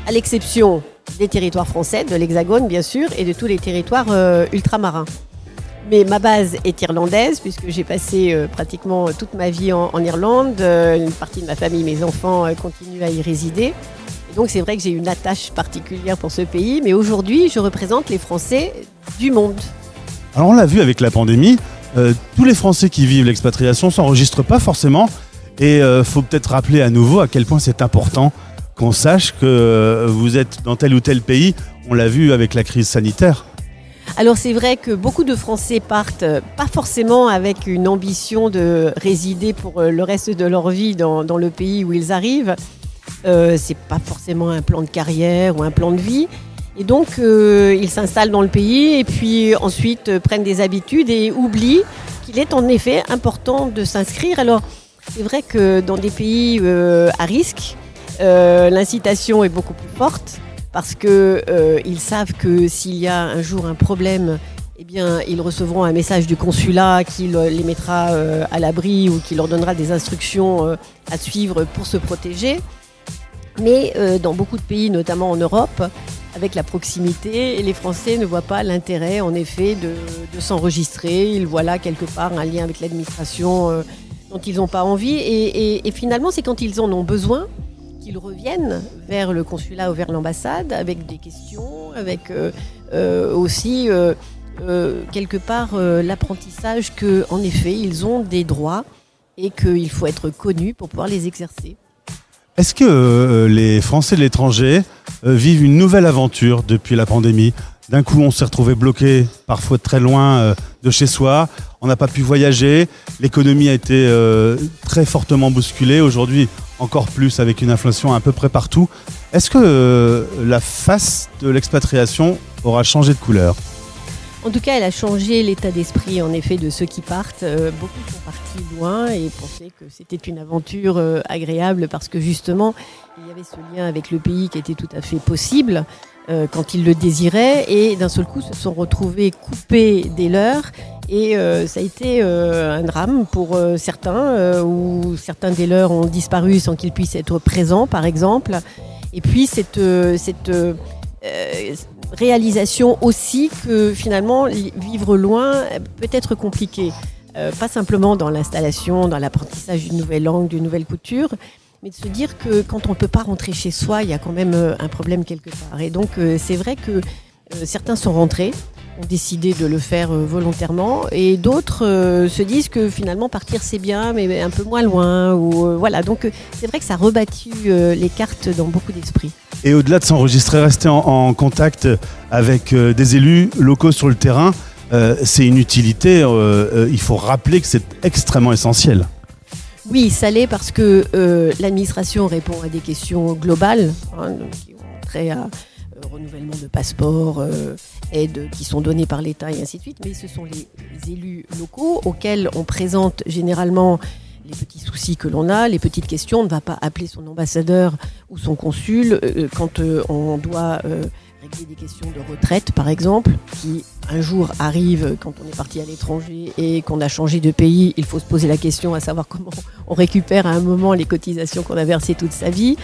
à l'exception des territoires français, de l'Hexagone bien sûr, et de tous les territoires euh, ultramarins. Mais ma base est irlandaise, puisque j'ai passé euh, pratiquement toute ma vie en, Irlande. Euh, une partie de ma famille, mes enfants, continuent à y résider. Donc c'est vrai que j'ai une attache particulière pour ce pays, mais aujourd'hui je représente les Français du monde. Alors, on l'a vu avec la pandémie, euh, tous les Français qui vivent l'expatriation s'enregistrent pas forcément. Et euh, faut peut-être rappeler à nouveau à quel point c'est important qu'on sache que euh, vous êtes dans tel ou tel pays. On l'a vu avec la crise sanitaire. Alors c'est vrai que beaucoup de Français partent euh, pas forcément avec une ambition de résider pour le reste de leur vie dans, dans le pays où ils arrivent. Euh, c'est pas forcément un plan de carrière ou un plan de vie. Et donc euh, ils s'installent dans le pays et puis ensuite euh, prennent des habitudes et oublient qu'il est en effet important de s'inscrire. Alors c'est vrai que dans des pays euh, à risque, euh, l'incitation est beaucoup plus forte parce que euh, savent que s'il y a un jour un problème, eh bien, ils recevront un message du consulat qui le- les mettra à l'abri ou qui leur donnera des instructions à suivre pour se protéger. Mais euh, dans beaucoup de pays, notamment en Europe, avec la proximité, les Français ne voient pas l'intérêt, en effet, de, s'enregistrer. Ils voient là quelque part un lien avec l'administration euh, dont ils n'ont pas envie. Et, finalement, c'est quand ils en ont besoin qu'ils reviennent vers le consulat ou vers l'ambassade avec des questions, avec euh, euh, aussi quelque part l'apprentissage que, en effet, ils ont des droits et qu'il faut être connu pour pouvoir les exercer. Est-ce que euh, les Français de l'étranger euh, vivent une nouvelle aventure depuis la pandémie? D'un coup, on s'est retrouvé bloqué, parfois très loin euh, de chez soi. On n'a pas pu voyager. L'économie a été très fortement bousculée. Aujourd'hui, encore plus avec une inflation à peu près partout. Est-ce que la face de l'expatriation aura changé de couleur? En tout cas, elle a changé l'état d'esprit, en effet, de ceux qui partent. Euh, beaucoup sont partis loin et pensaient que c'était une aventure euh, agréable parce que justement, il y avait ce lien avec le pays qui était tout à fait possible euh, quand ils le désiraient et d'un seul coup se sont retrouvés coupés des leurs. Et ça a été un drame pour certains, où certains des leurs ont disparu sans qu'ils puissent être présents, par exemple. Et puis cette, cette réalisation aussi que finalement vivre loin euh, peut être compliqué. Euh, pas simplement dans l'installation, dans l'apprentissage d'une nouvelle langue, d'une nouvelle couture, mais de se dire que quand on ne peut pas rentrer chez soi, il y a quand même euh, un problème quelque part. Et donc c'est vrai que certains sont rentrés, ont décidé de le faire euh, volontairement, et d'autres euh, se disent que finalement partir c'est bien, mais un peu moins loin. Ou euh, voilà, donc euh, c'est vrai que ça a rebattu euh, les cartes dans beaucoup d'esprits. Et au-delà de s'enregistrer, rester en, en contact avec euh, des élus locaux sur le terrain, euh, c'est une utilité. euh, euh, il faut rappeler que c'est extrêmement essentiel. Oui, ça l'est parce que euh, l'administration répond à des questions globales hein, qui ont trait à euh, renouvellement de passeports, euh, aides qui sont données par l'État et ainsi de suite. Mais ce sont les, élus locaux auxquels on présente généralement les petits soucis que l'on a, les petites questions. On ne va pas appeler son ambassadeur ou son consul euh, quand euh, on doit euh, régler des questions de retraite, par exemple, qui un jour arrivent quand on est parti à l'étranger et qu'on a changé de pays. Il faut se poser la question à savoir comment on récupère à un moment les cotisations qu'on a versées toute sa vie.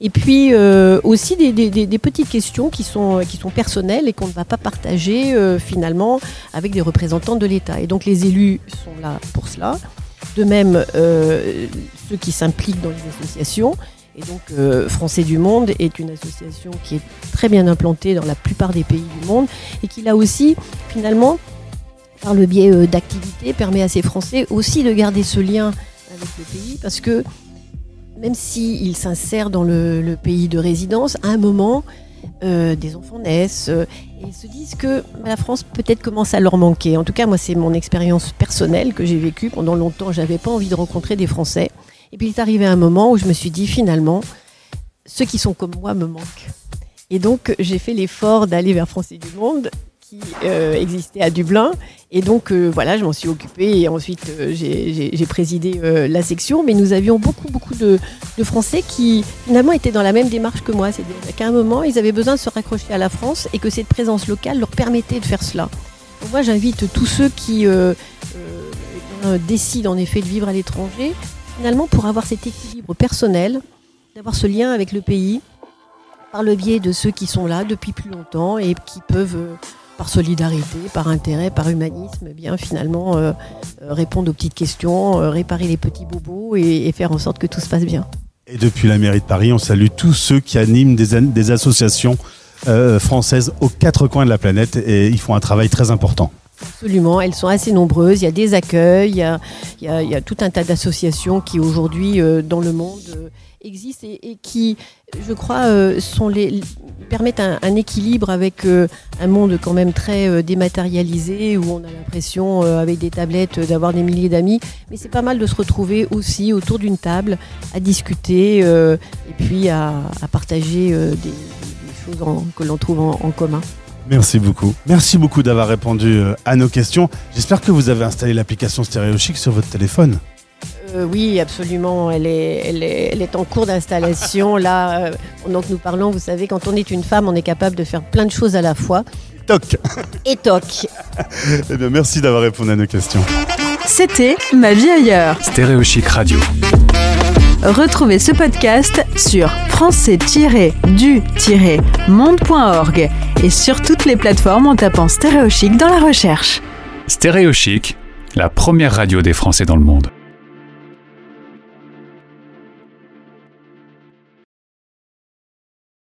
Et puis euh, aussi des, petites questions qui sont, qui sont personnelles et qu'on ne va pas partager euh, finalement avec des représentants de l'État. Et donc les élus sont là pour cela. De même, euh, ceux qui s'impliquent dans les associations. Et donc, Français du Monde est une association qui est très bien implantée dans la plupart des pays du monde et qui là aussi, finalement, par le biais d'activités, permet à ces Français aussi de garder ce lien avec le pays parce que même s'ils s'insèrent dans le, pays de résidence, à un moment, euh, des enfants naissent euh, et ils se disent que bah, la France peut-être commence à leur manquer. En tout cas, moi, c'est mon expérience personnelle que j'ai vécue. Pendant longtemps, j'avais pas envie de rencontrer des Français. Et puis, il est arrivé un moment où je me suis dit, finalement, ceux qui sont comme moi me manquent. Et donc, j'ai fait l'effort d'aller vers Français du Monde, qui euh, existait à Dublin. Et donc, euh, voilà, je m'en suis occupée. Et ensuite, euh, j'ai présidé la section. Mais nous avions beaucoup, beaucoup de, de Français qui, finalement, étaient dans la même démarche que moi. C'est-à-dire qu'à un moment, ils avaient besoin de se raccrocher à la France et que cette présence locale leur permettait de faire cela. Donc, moi, j'invite tous ceux qui décident, en effet, de vivre à l'étranger, finalement, pour avoir cet équilibre personnel, d'avoir ce lien avec le pays, par le biais de ceux qui sont là depuis plus longtemps et qui peuvent, par solidarité, par intérêt, par humanisme, eh bien finalement euh, euh, répondre aux petites questions, euh, réparer les petits bobos et, faire en sorte que tout se passe bien. Et depuis la mairie de Paris, on salue tous ceux qui animent des, associations françaises aux quatre coins de la planète et ils font un travail très important. Absolument, elles sont assez nombreuses. Il y a des accueils, il y a, tout un tas d'associations qui aujourd'hui euh, dans le monde euh, existent et, qui, je crois, euh, permettent un, équilibre avec un monde quand même très dématérialisé où on a l'impression avec des tablettes d'avoir des milliers d'amis. Mais c'est pas mal de se retrouver aussi autour d'une table à discuter et puis à, partager des, choses que l'on trouve en commun. Merci beaucoup. Merci beaucoup d'avoir répondu euh, à nos questions. J'espère que vous avez installé l'application Stéréo Chic sur votre téléphone. Euh, oui, absolument. Elle est, elle est, elle est en cours d'installation. Là, euh, pendant que nous parlons, vous savez, quand on est une femme, on est capable de faire plein de choses à la fois. Toc Et toc Eh bien, merci d'avoir répondu à nos questions. C'était Ma vie ailleurs. Stéréo Chic Radio. Retrouvez ce podcast sur français-du-monde.org et sur toutes les plateformes en tapant Stéréo Chic dans la recherche. Stéréo Chic, la première radio des Français dans le monde.